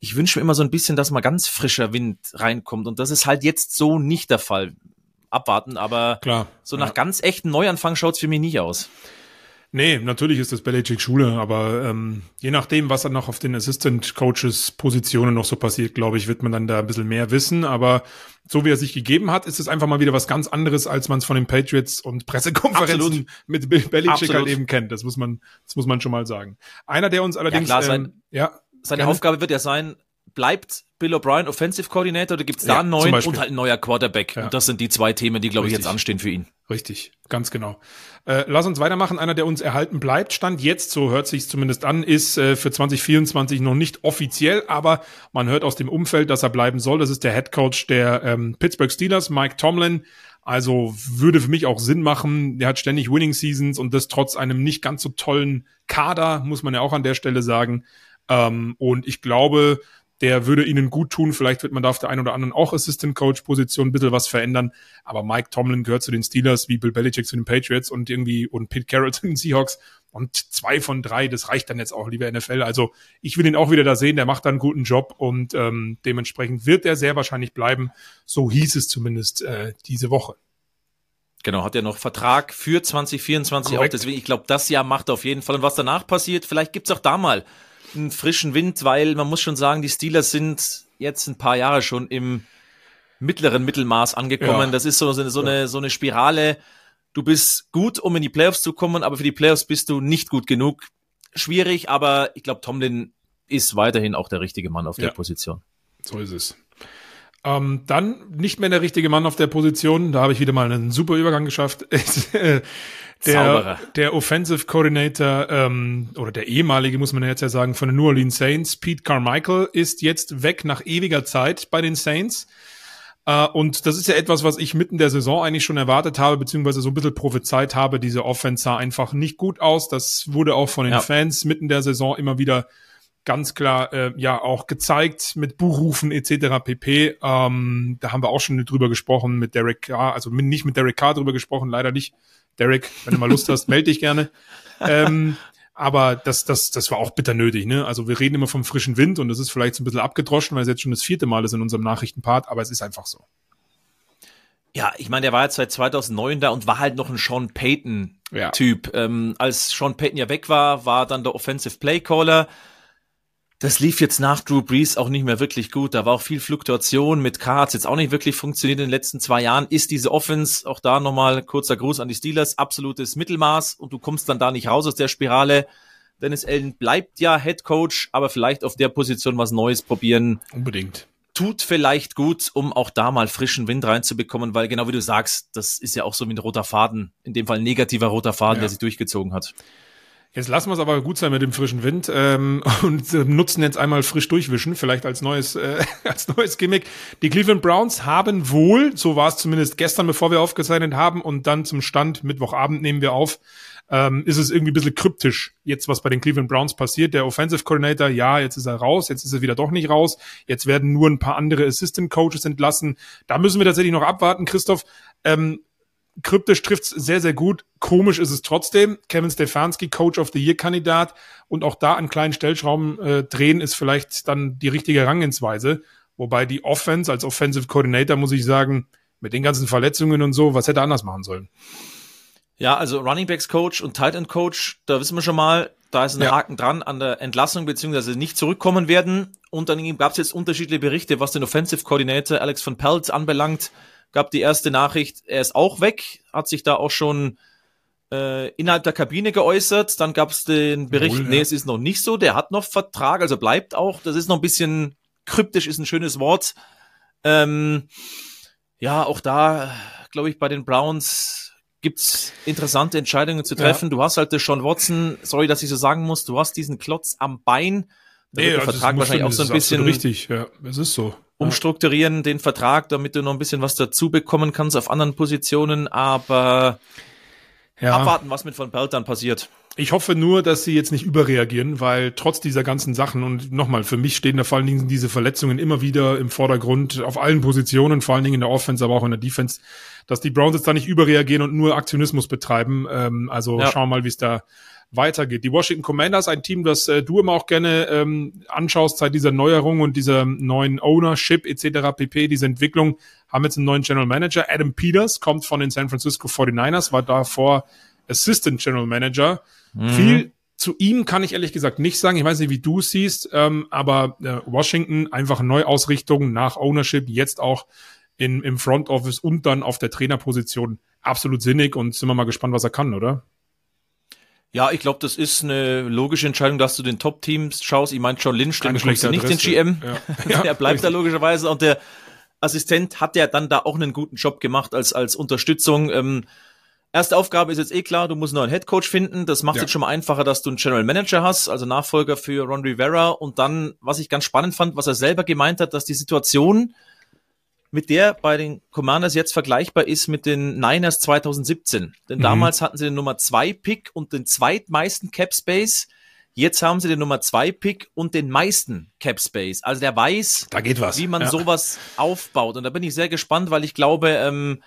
ich wünsche mir immer so ein bisschen, dass mal ganz frischer Wind reinkommt und das ist halt jetzt so nicht der Fall. Abwarten, aber Klar, so nach ja. ganz echten Neuanfang schaut's für mich nicht aus. Nee, natürlich ist das Belichick Schule, aber ähm, je nachdem, was dann noch auf den Assistant Coaches Positionen noch so passiert, glaube ich, wird man dann da ein bisschen mehr wissen. Aber so wie er sich gegeben hat, ist es einfach mal wieder was ganz anderes, als man es von den Patriots und Pressekonferenzen Absolut. mit Bill Belichick halt Absolut. halt eben kennt. Das muss man, das muss man schon mal sagen. Einer, der uns allerdings, ja, klar, sein, ähm, ja, seine gerne. Aufgabe wird ja sein, bleibt Bill O'Brien Offensive Coordinator oder gibt's da ja, einen neuen und halt ein neuer Quarterback? Ja. Und das sind die zwei Themen, die, glaube ich, jetzt anstehen für ihn. Richtig, ganz genau. Äh, lass uns weitermachen. Einer, der uns erhalten bleibt, stand jetzt, so hört sich zumindest an, ist äh, für 2024 noch nicht offiziell, aber man hört aus dem Umfeld, dass er bleiben soll. Das ist der Head Coach der ähm, Pittsburgh Steelers, Mike Tomlin. Also würde für mich auch Sinn machen. Der hat ständig Winning Seasons und das trotz einem nicht ganz so tollen Kader, muss man ja auch an der Stelle sagen. Ähm, und ich glaube, der würde ihnen gut tun. Vielleicht wird man da auf der einen oder anderen auch Assistant Coach Position ein bisschen was verändern. Aber Mike Tomlin gehört zu den Steelers, wie Bill Belichick zu den Patriots und irgendwie und Pete Carroll (laughs) zu den Seahawks. Und zwei von drei, das reicht dann jetzt auch, lieber NFL. Also ich will ihn auch wieder da sehen, der macht da einen guten Job und ähm, dementsprechend wird er sehr wahrscheinlich bleiben. So hieß es zumindest äh, diese Woche. Genau, hat er noch Vertrag für 2024 Korrekt. auch. Deswegen, ich glaube, das Jahr macht er auf jeden Fall. Und was danach passiert, vielleicht gibt's auch da mal einen frischen Wind, weil man muss schon sagen, die Steelers sind jetzt ein paar Jahre schon im mittleren Mittelmaß angekommen. Ja. Das ist so, so, eine, so eine Spirale. Du bist gut, um in die Playoffs zu kommen, aber für die Playoffs bist du nicht gut genug. Schwierig, aber ich glaube, Tomlin ist weiterhin auch der richtige Mann auf der ja. Position. So ist es. Ähm, dann nicht mehr der richtige Mann auf der Position. Da habe ich wieder mal einen super Übergang geschafft. (laughs) der, der Offensive Coordinator ähm, oder der ehemalige, muss man jetzt ja sagen, von den New Orleans Saints, Pete Carmichael, ist jetzt weg nach ewiger Zeit bei den Saints. Uh, und das ist ja etwas, was ich mitten der Saison eigentlich schon erwartet habe, beziehungsweise so ein bisschen prophezeit habe. Diese Offense sah einfach nicht gut aus. Das wurde auch von den ja. Fans mitten der Saison immer wieder ganz klar äh, ja auch gezeigt mit Buchrufen etc. pp. Ähm, da haben wir auch schon drüber gesprochen mit Derek Carr, also nicht mit Derek Carr drüber gesprochen, leider nicht. Derek, wenn du mal Lust hast, (laughs) melde dich gerne. Ähm, aber das, das, das war auch bitter nötig. Ne? Also wir reden immer vom frischen Wind und das ist vielleicht so ein bisschen abgedroschen, weil es jetzt schon das vierte Mal ist in unserem Nachrichtenpart, aber es ist einfach so. Ja, ich meine, der war jetzt seit 2009 da und war halt noch ein Sean Payton-Typ. Ja. Ähm, als Sean Payton ja weg war, war dann der Offensive Play Caller das lief jetzt nach Drew Brees auch nicht mehr wirklich gut. Da war auch viel Fluktuation mit Cards, jetzt auch nicht wirklich funktioniert in den letzten zwei Jahren. Ist diese Offense, auch da nochmal kurzer Gruß an die Steelers, absolutes Mittelmaß und du kommst dann da nicht raus aus der Spirale. Dennis Allen bleibt ja Head Coach, aber vielleicht auf der Position was Neues probieren. Unbedingt. Tut vielleicht gut, um auch da mal frischen Wind reinzubekommen, weil genau wie du sagst, das ist ja auch so wie ein roter Faden, in dem Fall ein negativer roter Faden, ja. der sich durchgezogen hat. Jetzt lassen wir es aber gut sein mit dem frischen Wind ähm, (laughs) und äh, nutzen jetzt einmal frisch durchwischen, vielleicht als neues, äh, (laughs) als neues Gimmick. Die Cleveland Browns haben wohl, so war es zumindest gestern, bevor wir aufgezeichnet haben, und dann zum Stand, Mittwochabend nehmen wir auf, ähm, ist es irgendwie ein bisschen kryptisch, jetzt was bei den Cleveland Browns passiert. Der Offensive Coordinator, ja, jetzt ist er raus, jetzt ist er wieder doch nicht raus, jetzt werden nur ein paar andere Assistant Coaches entlassen. Da müssen wir tatsächlich noch abwarten, Christoph. Ähm, kryptisch trifft's sehr, sehr gut. Komisch ist es trotzdem. Kevin Stefanski, Coach of the Year Kandidat. Und auch da an kleinen Stellschrauben äh, drehen ist vielleicht dann die richtige Herangehensweise. Wobei die Offense als Offensive Coordinator, muss ich sagen, mit den ganzen Verletzungen und so, was hätte er anders machen sollen? Ja, also Running Backs Coach und Tight End Coach, da wissen wir schon mal, da ist ein ja. Haken dran an der Entlassung beziehungsweise nicht zurückkommen werden. Und dann gab es jetzt unterschiedliche Berichte, was den Offensive Coordinator Alex von Pelt anbelangt gab die erste Nachricht, er ist auch weg, hat sich da auch schon äh, innerhalb der Kabine geäußert. Dann gab es den Bericht, Wohl, ja. nee, es ist noch nicht so, der hat noch Vertrag, also bleibt auch. Das ist noch ein bisschen kryptisch, ist ein schönes Wort. Ähm, ja, auch da, glaube ich, bei den Browns gibt's interessante Entscheidungen zu treffen. Ja. Du hast halt Sean Watson, sorry, dass ich so sagen muss, du hast diesen Klotz am Bein. Da nee, wird der also Vertrag wahrscheinlich auch so ein bisschen. Richtig, ja, es ist so umstrukturieren den Vertrag, damit du noch ein bisschen was dazu bekommen kannst auf anderen Positionen, aber ja. abwarten, was mit von Pelt dann passiert. Ich hoffe nur, dass sie jetzt nicht überreagieren, weil trotz dieser ganzen Sachen und nochmal, für mich stehen da vor allen Dingen diese Verletzungen immer wieder im Vordergrund auf allen Positionen, vor allen Dingen in der Offense, aber auch in der Defense, dass die Browns jetzt da nicht überreagieren und nur Aktionismus betreiben. Ähm, also ja. schauen wir mal, wie es da weitergeht. Die Washington Commanders, ein Team, das äh, du immer auch gerne ähm, anschaust seit dieser Neuerung und dieser neuen Ownership etc. pp, diese Entwicklung, haben jetzt einen neuen General Manager. Adam Peters kommt von den San Francisco 49ers, war davor Assistant General Manager. Mhm. Viel zu ihm kann ich ehrlich gesagt nicht sagen. Ich weiß nicht, wie du es siehst, ähm, aber äh, Washington einfach Neuausrichtung nach Ownership, jetzt auch in, im Front Office und dann auf der Trainerposition absolut sinnig und sind wir mal gespannt, was er kann, oder? Ja, ich glaube, das ist eine logische Entscheidung, dass du den Top-Teams schaust. Ich meine, John Lynch, den du nicht den GM. (laughs) Ja. der bleibt da logischerweise. Und der Assistent hat ja dann da auch einen guten Job gemacht als, als Unterstützung. Ähm, erste Aufgabe ist jetzt eh klar, du musst einen Headcoach finden. Das macht ja. jetzt schon mal einfacher, dass du einen General Manager hast, also Nachfolger für Ron Rivera. Und dann, was ich ganz spannend fand, was er selber gemeint hat, dass die Situation mit der bei den Commanders jetzt vergleichbar ist mit den Niners 2017. Denn mhm. damals hatten sie den Nummer 2 Pick und den zweitmeisten Cap Space. Jetzt haben sie den Nummer 2 Pick und den meisten Cap Space. Also der weiß, wie man ja. sowas aufbaut. Und da bin ich sehr gespannt, weil ich glaube, ähm,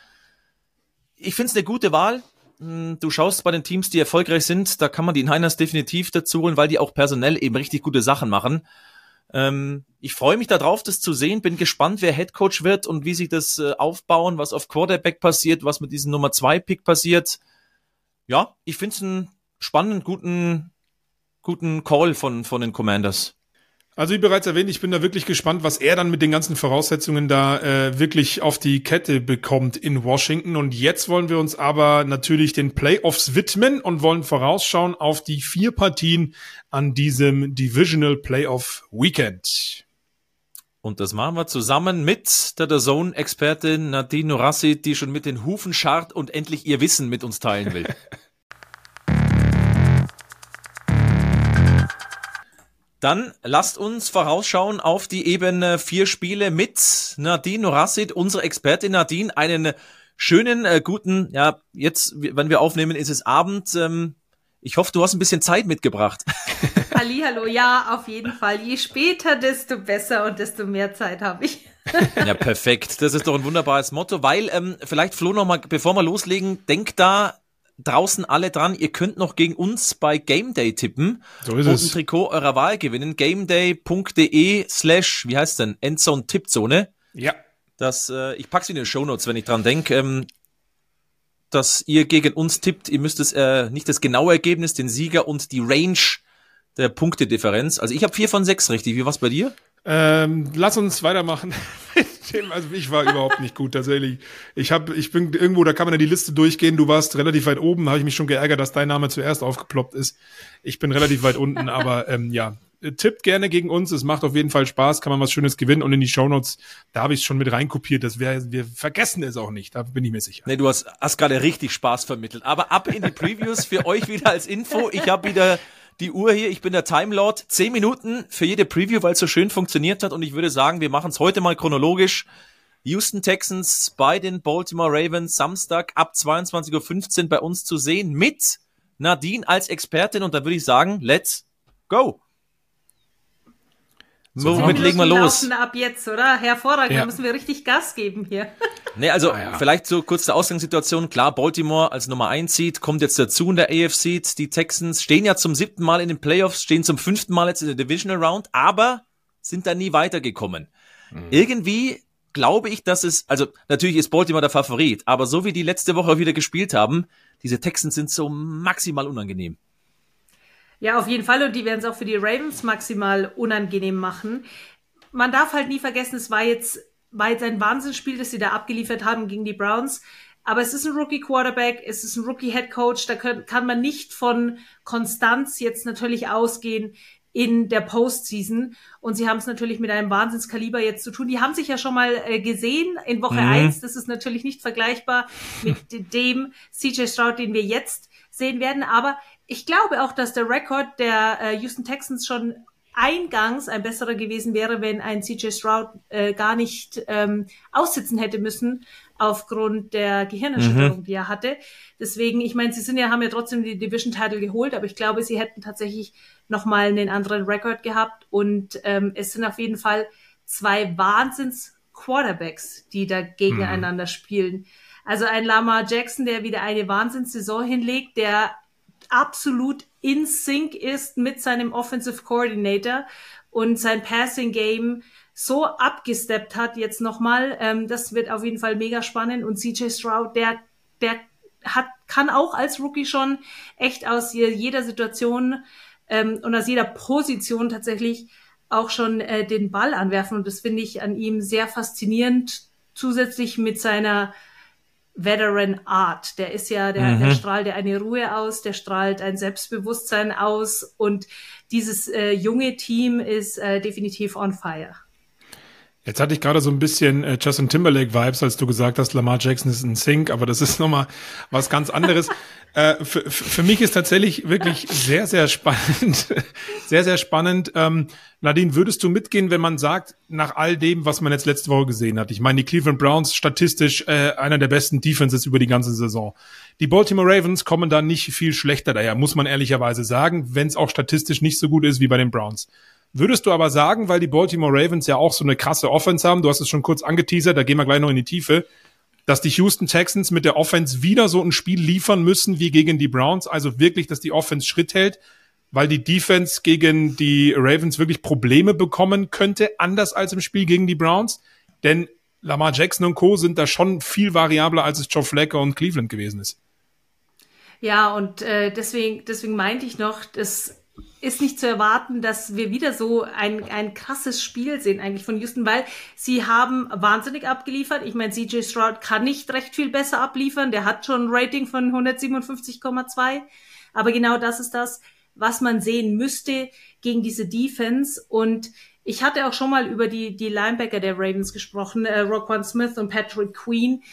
ich finde es eine gute Wahl. Hm, du schaust bei den Teams, die erfolgreich sind, da kann man die Niners definitiv dazu holen, weil die auch personell eben richtig gute Sachen machen. Ähm, ich freue mich darauf, das zu sehen. Bin gespannt, wer Headcoach wird und wie sich das äh, aufbauen, was auf Quarterback passiert, was mit diesem Nummer 2 Pick passiert. Ja, ich finde es einen spannenden, guten, guten Call von, von den Commanders. Also wie bereits erwähnt, ich bin da wirklich gespannt, was er dann mit den ganzen Voraussetzungen da äh, wirklich auf die Kette bekommt in Washington. Und jetzt wollen wir uns aber natürlich den Playoffs widmen und wollen vorausschauen auf die vier Partien an diesem Divisional Playoff Weekend. Und das machen wir zusammen mit der Zone-Expertin Nadine Norassi, die schon mit den Hufen scharrt und endlich ihr Wissen mit uns teilen will. (laughs) Dann lasst uns vorausschauen auf die eben vier Spiele mit Nadine Norassid, unsere Expertin Nadine. Einen schönen, äh, guten, ja, jetzt, wenn wir aufnehmen, ist es Abend. Ähm, ich hoffe, du hast ein bisschen Zeit mitgebracht. (laughs) Hallo, ja, auf jeden Fall. Je später, desto besser und desto mehr Zeit habe ich. (laughs) ja, perfekt. Das ist doch ein wunderbares Motto, weil ähm, vielleicht Flo noch mal, bevor wir loslegen, denk da draußen alle dran, ihr könnt noch gegen uns bei Game Day tippen so ist und es. ein Trikot eurer Wahl gewinnen. gameday.de slash, wie heißt denn, Endzone Tippzone. Ja. Das, äh, ich pack's in den Shownotes, wenn ich dran denke, ähm, dass ihr gegen uns tippt. Ihr müsst es, äh, nicht das genaue Ergebnis, den Sieger und die Range der Punktedifferenz. Also ich habe vier von sechs richtig. Wie war's bei dir? Ähm, lass uns weitermachen. (laughs) also ich war überhaupt nicht gut tatsächlich. Ich habe, ich bin irgendwo, da kann man ja die Liste durchgehen. Du warst relativ weit oben, habe ich mich schon geärgert, dass dein Name zuerst aufgeploppt ist. Ich bin relativ weit unten, aber ähm, ja, tippt gerne gegen uns. Es macht auf jeden Fall Spaß, kann man was Schönes gewinnen. Und in die Shownotes, da habe ich es schon mit reinkopiert. Das wär, wir vergessen es auch nicht, da bin ich mir sicher. Nee, du hast, hast gerade richtig Spaß vermittelt. Aber ab in die Previews für euch wieder als Info. Ich habe wieder die Uhr hier, ich bin der Time Lord. Zehn Minuten für jede Preview, weil es so schön funktioniert hat. Und ich würde sagen, wir machen es heute mal chronologisch. Houston Texans bei den Baltimore Ravens Samstag ab 22.15 Uhr bei uns zu sehen mit Nadine als Expertin. Und da würde ich sagen, let's go. So, womit legen wir los? Ab jetzt, oder? Hervorragend, ja. da müssen wir richtig Gas geben hier. (laughs) Nee, also ah, ja. vielleicht so kurz der Ausgangssituation. Klar, Baltimore als Nummer 1 Seed kommt jetzt dazu in der AFC. Die Texans stehen ja zum siebten Mal in den Playoffs, stehen zum fünften Mal jetzt in der Divisional Round, aber sind da nie weitergekommen. Mhm. Irgendwie glaube ich, dass es, also natürlich ist Baltimore der Favorit, aber so wie die letzte Woche wieder gespielt haben, diese Texans sind so maximal unangenehm. Ja, auf jeden Fall. Und die werden es auch für die Ravens maximal unangenehm machen. Man darf halt nie vergessen, es war jetzt, war jetzt ein Wahnsinnsspiel, das sie da abgeliefert haben gegen die Browns. Aber es ist ein Rookie Quarterback, es ist ein Rookie Head Coach, da können, kann man nicht von Konstanz jetzt natürlich ausgehen in der Postseason. Und sie haben es natürlich mit einem Wahnsinnskaliber jetzt zu tun. Die haben sich ja schon mal äh, gesehen in Woche mhm. eins. Das ist natürlich nicht vergleichbar mit (laughs) dem CJ Stroud, den wir jetzt sehen werden. Aber ich glaube auch, dass der Rekord der äh, Houston Texans schon eingangs ein besserer gewesen wäre, wenn ein CJ Stroud äh, gar nicht ähm, aussitzen hätte müssen aufgrund der Gehirnerschütterung, mhm. die er hatte. Deswegen, ich meine, sie sind ja haben ja trotzdem die Division Title geholt, aber ich glaube, sie hätten tatsächlich noch mal einen anderen Rekord gehabt und ähm, es sind auf jeden Fall zwei Wahnsinns Quarterbacks, die da gegeneinander mhm. spielen. Also ein Lamar Jackson, der wieder eine Wahnsinnssaison hinlegt, der absolut in sync ist mit seinem Offensive Coordinator und sein Passing Game so abgesteppt hat jetzt nochmal. Ähm, das wird auf jeden Fall mega spannend. Und CJ Stroud, der, der hat, kann auch als Rookie schon echt aus jeder Situation ähm, und aus jeder Position tatsächlich auch schon äh, den Ball anwerfen. Und das finde ich an ihm sehr faszinierend. Zusätzlich mit seiner Veteran Art. Der ist ja, der, mhm. der strahlt ja eine Ruhe aus, der strahlt ein Selbstbewusstsein aus und dieses äh, junge Team ist äh, definitiv on fire. Jetzt hatte ich gerade so ein bisschen äh, Justin Timberlake Vibes, als du gesagt hast, Lamar Jackson ist ein Sync, aber das ist (laughs) nochmal was ganz anderes. (laughs) äh, für, für mich ist tatsächlich wirklich sehr, sehr spannend, (laughs) sehr, sehr spannend. Ähm, Nadine, würdest du mitgehen, wenn man sagt, nach all dem, was man jetzt letzte Woche gesehen hat? Ich meine, die Cleveland Browns statistisch äh, einer der besten Defenses über die ganze Saison. Die Baltimore Ravens kommen da nicht viel schlechter daher, muss man ehrlicherweise sagen, wenn es auch statistisch nicht so gut ist wie bei den Browns. Würdest du aber sagen, weil die Baltimore Ravens ja auch so eine krasse Offense haben, du hast es schon kurz angeteasert, da gehen wir gleich noch in die Tiefe, dass die Houston Texans mit der Offense wieder so ein Spiel liefern müssen wie gegen die Browns, also wirklich, dass die Offense Schritt hält, weil die Defense gegen die Ravens wirklich Probleme bekommen könnte, anders als im Spiel gegen die Browns, denn Lamar Jackson und Co. sind da schon viel variabler, als es Joe Flacco und Cleveland gewesen ist. Ja, und äh, deswegen, deswegen meinte ich noch, dass ist nicht zu erwarten, dass wir wieder so ein, ein krasses Spiel sehen eigentlich von Houston, weil sie haben wahnsinnig abgeliefert. Ich meine, CJ Stroud kann nicht recht viel besser abliefern. Der hat schon ein Rating von 157,2. Aber genau das ist das, was man sehen müsste gegen diese Defense. Und ich hatte auch schon mal über die, die Linebacker der Ravens gesprochen, äh, Roquan Smith und Patrick Queen.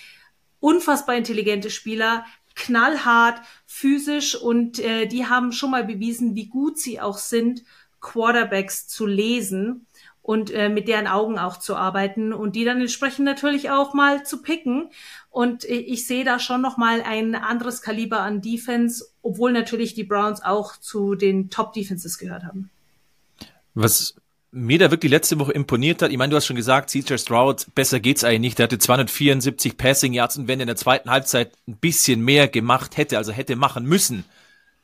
Unfassbar intelligente Spieler, knallhart, physisch und äh, die haben schon mal bewiesen, wie gut sie auch sind, Quarterbacks zu lesen und äh, mit deren Augen auch zu arbeiten und die dann entsprechend natürlich auch mal zu picken. Und ich, ich sehe da schon noch mal ein anderes Kaliber an Defense, obwohl natürlich die Browns auch zu den Top Defenses gehört haben. Was mir da wirklich letzte Woche imponiert hat, ich meine, du hast schon gesagt, CJ Stroud, besser geht's eigentlich nicht. Der hatte 274 Passing Yards und wenn er in der zweiten Halbzeit ein bisschen mehr gemacht hätte, also hätte machen müssen,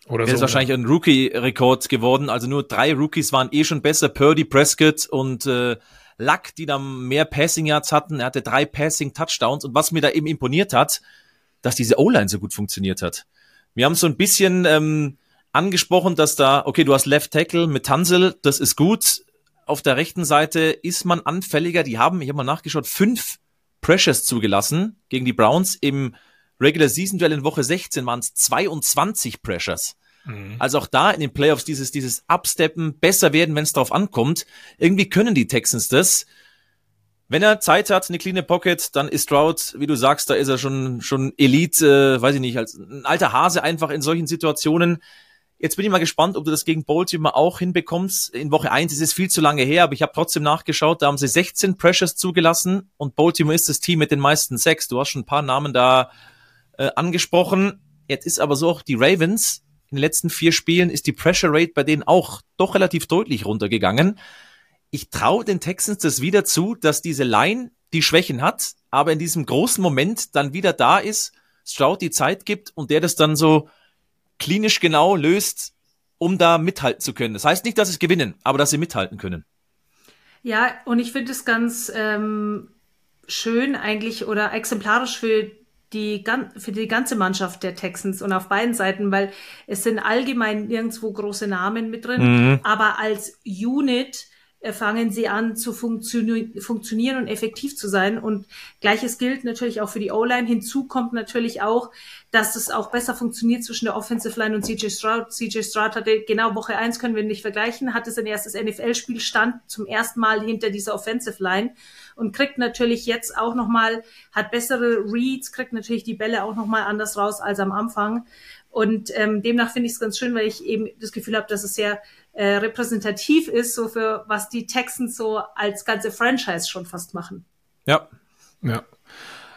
oder wäre so, es wahrscheinlich ein Rookie-Rekord geworden. Also nur drei Rookies waren eh schon besser, Purdy, Prescott und äh, Luck, die dann mehr Passing Yards hatten. Er hatte drei Passing Touchdowns und was mir da eben imponiert hat, dass diese O-Line so gut funktioniert hat. Wir haben so ein bisschen ähm, angesprochen, dass da, okay, du hast Left Tackle mit Tansel, das ist gut auf der rechten Seite ist man anfälliger. Die haben, ich habe mal nachgeschaut, fünf Pressures zugelassen gegen die Browns. Im Regular Season Duell in Woche 16 waren es 22 Pressures. Mhm. Also auch da in den Playoffs dieses, dieses Absteppen, besser werden, wenn es drauf ankommt. Irgendwie können die Texans das. Wenn er Zeit hat, eine clean Pocket, dann ist Stroud, wie du sagst, da ist er schon, schon Elite, äh, weiß ich nicht, als ein alter Hase einfach in solchen Situationen. Jetzt bin ich mal gespannt, ob du das gegen Baltimore auch hinbekommst. In Woche eins ist es viel zu lange her, aber ich habe trotzdem nachgeschaut, da haben sie 16 Pressures zugelassen und Baltimore ist das Team mit den meisten Sacks. Du hast schon ein paar Namen da äh, angesprochen. Jetzt ist aber so auch die Ravens. In den letzten vier Spielen ist die Pressure Rate bei denen auch doch relativ deutlich runtergegangen. Ich traue den Texans das wieder zu, dass diese Line die Schwächen hat, aber in diesem großen Moment dann wieder da ist, Stroud die Zeit gibt und der das dann so klinisch genau löst, um da mithalten zu können. Das heißt nicht, dass sie gewinnen, aber dass sie mithalten können. Ja, und ich finde es ganz ähm, schön eigentlich oder exemplarisch für die, für die ganze Mannschaft der Texans und auf beiden Seiten, weil es sind allgemein nirgendwo große Namen mit drin, mhm. aber als Unit fangen sie an zu funktio funktionieren und effektiv zu sein. Und gleiches gilt natürlich auch für die O-Line. Hinzu kommt natürlich auch, dass es auch besser funktioniert zwischen der Offensive Line und CJ Stroud. CJ Stroud hatte genau Woche eins können wir nicht vergleichen, hatte sein erstes NFL-Spiel, stand zum ersten Mal hinter dieser Offensive Line und kriegt natürlich jetzt auch nochmal, hat bessere Reads, kriegt natürlich die Bälle auch nochmal anders raus als am Anfang. Und ähm, demnach finde ich es ganz schön, weil ich eben das Gefühl habe, dass es sehr äh, repräsentativ ist, so für was die Texans so als ganze Franchise schon fast machen. Ja, ja.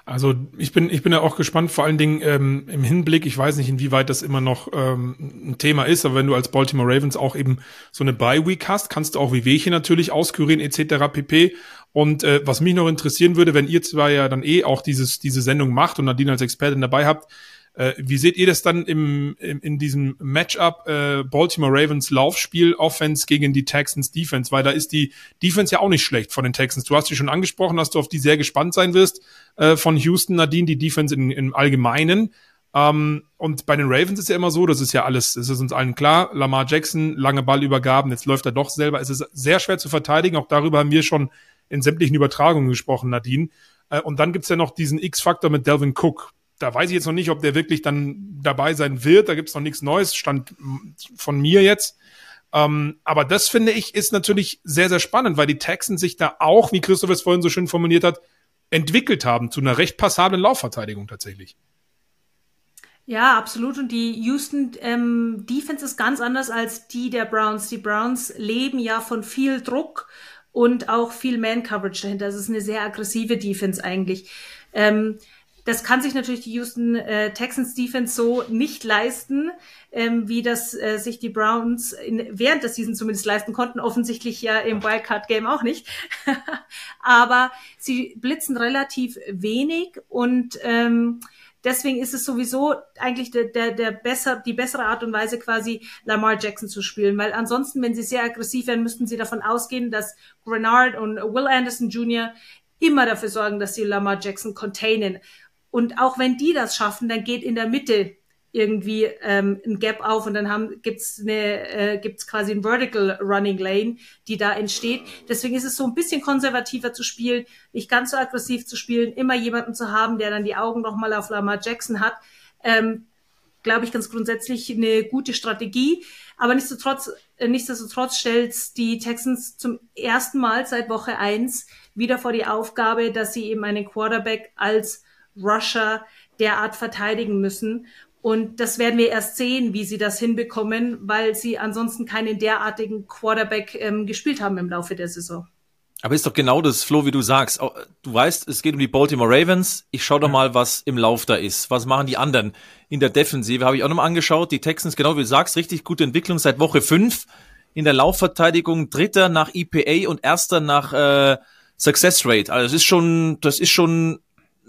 Also ich bin, ich bin ja auch gespannt, vor allen Dingen ähm, im Hinblick, ich weiß nicht, inwieweit das immer noch ähm, ein Thema ist, aber wenn du als Baltimore Ravens auch eben so eine Bye-Week hast, kannst du auch Wehwehchen natürlich auskurieren etc. pp. Und äh, was mich noch interessieren würde, wenn ihr zwei ja dann eh auch dieses, diese Sendung macht und Nadine als Expertin dabei habt, äh, wie seht ihr das dann im, im in diesem Matchup äh, Baltimore Ravens Laufspiel Offense gegen die Texans Defense? Weil da ist die Defense ja auch nicht schlecht von den Texans. Du hast sie schon angesprochen, dass du auf die sehr gespannt sein wirst äh, von Houston, Nadine, die Defense in, im Allgemeinen. Ähm, und bei den Ravens ist ja immer so, das ist ja alles, das ist uns allen klar. Lamar Jackson, lange Ballübergaben, jetzt läuft er doch selber. Es ist sehr schwer zu verteidigen. Auch darüber haben wir schon in sämtlichen Übertragungen gesprochen, Nadine. Äh, und dann gibt's ja noch diesen X-Faktor mit Delvin Cook da weiß ich jetzt noch nicht, ob der wirklich dann dabei sein wird. Da gibt's noch nichts Neues, stand von mir jetzt. Ähm, aber das finde ich ist natürlich sehr, sehr spannend, weil die Texans sich da auch, wie Christoph es vorhin so schön formuliert hat, entwickelt haben zu einer recht passablen Laufverteidigung tatsächlich. Ja, absolut. Und die Houston ähm, Defense ist ganz anders als die der Browns. Die Browns leben ja von viel Druck und auch viel Man-Coverage dahinter. Das ist eine sehr aggressive Defense eigentlich. Ähm, das kann sich natürlich die Houston äh, Texans Defense so nicht leisten, ähm, wie das äh, sich die Browns in, während der Season zumindest leisten konnten. Offensichtlich ja im Wildcard Game auch nicht. (laughs) Aber sie blitzen relativ wenig und ähm, deswegen ist es sowieso eigentlich der, der, der besser, die bessere Art und Weise quasi Lamar Jackson zu spielen, weil ansonsten, wenn sie sehr aggressiv werden, müssten sie davon ausgehen, dass Grenard und Will Anderson Jr. immer dafür sorgen, dass sie Lamar Jackson containen. Und auch wenn die das schaffen, dann geht in der Mitte irgendwie ähm, ein Gap auf und dann haben, gibt's eine, äh, gibt's quasi ein Vertical Running Lane, die da entsteht. Deswegen ist es so ein bisschen konservativer zu spielen, nicht ganz so aggressiv zu spielen, immer jemanden zu haben, der dann die Augen nochmal auf Lamar Jackson hat. Ähm, Glaube ich ganz grundsätzlich eine gute Strategie. Aber nichtsdestotrotz, äh, nichtsdestotrotz stellt die Texans zum ersten Mal seit Woche eins wieder vor die Aufgabe, dass sie eben einen Quarterback als Rusher derart verteidigen müssen. Und das werden wir erst sehen, wie sie das hinbekommen, weil sie ansonsten keinen derartigen Quarterback ähm, gespielt haben im Laufe der Saison. Aber ist doch genau das, Flo, wie du sagst. Du weißt, es geht um die Baltimore Ravens. Ich schau doch mal, was im Lauf da ist. Was machen die anderen in der Defensive? Habe ich auch nochmal angeschaut. Die Texans, genau wie du sagst, richtig gute Entwicklung seit Woche fünf in der Laufverteidigung. Dritter nach EPA und erster nach äh, Success Rate. Also das ist schon, das ist schon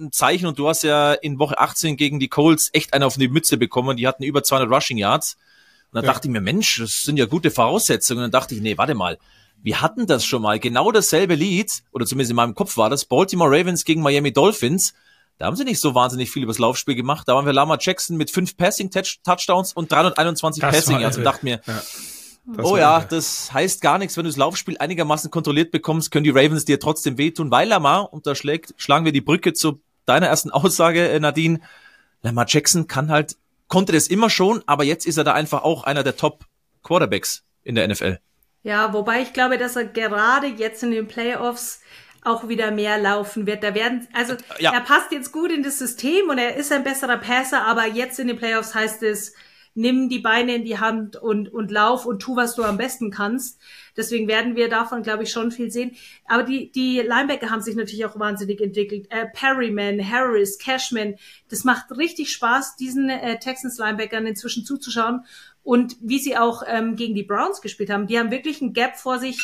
ein Zeichen und du hast ja in Woche 18 gegen die Colts echt einen auf die Mütze bekommen. Die hatten über 200 Rushing Yards. Und dann ja. dachte ich mir, Mensch, das sind ja gute Voraussetzungen. Und dann dachte ich, nee, warte mal. Wir hatten das schon mal. Genau dasselbe Lied, oder zumindest in meinem Kopf war das, Baltimore Ravens gegen Miami Dolphins. Da haben sie nicht so wahnsinnig viel übers Laufspiel gemacht. Da waren wir Lama Jackson mit fünf Passing-Touchdowns und 321 das Passing Yards und dachte mir, ja. oh ja, irre. das heißt gar nichts. Wenn du das Laufspiel einigermaßen kontrolliert bekommst, können die Ravens dir trotzdem wehtun, weil Lamar, und da schlägt, schlagen wir die Brücke zu deiner ersten (laughs) Aussage, äh, Nadine, Lamar Jackson kann halt konnte das immer schon, aber jetzt ist er da einfach auch einer der Top Quarterbacks in der NFL. Ja, wobei ich glaube, dass er gerade jetzt in den Playoffs auch wieder mehr laufen wird. Da werden, also ja. er passt jetzt gut in das System und er ist ein besserer Passer, aber jetzt in den Playoffs heißt es, nimm die Beine in die Hand und, und lauf und tu, was du am besten kannst. Deswegen werden wir davon, glaube ich, schon viel sehen. Aber die, die Linebacker haben sich natürlich auch wahnsinnig entwickelt. Äh, Perryman, Harris, Cashman, das macht richtig Spaß, diesen äh, Texans Linebackern inzwischen zuzuschauen. Und wie sie auch ähm, gegen die Browns gespielt haben, die haben wirklich ein Gap vor sich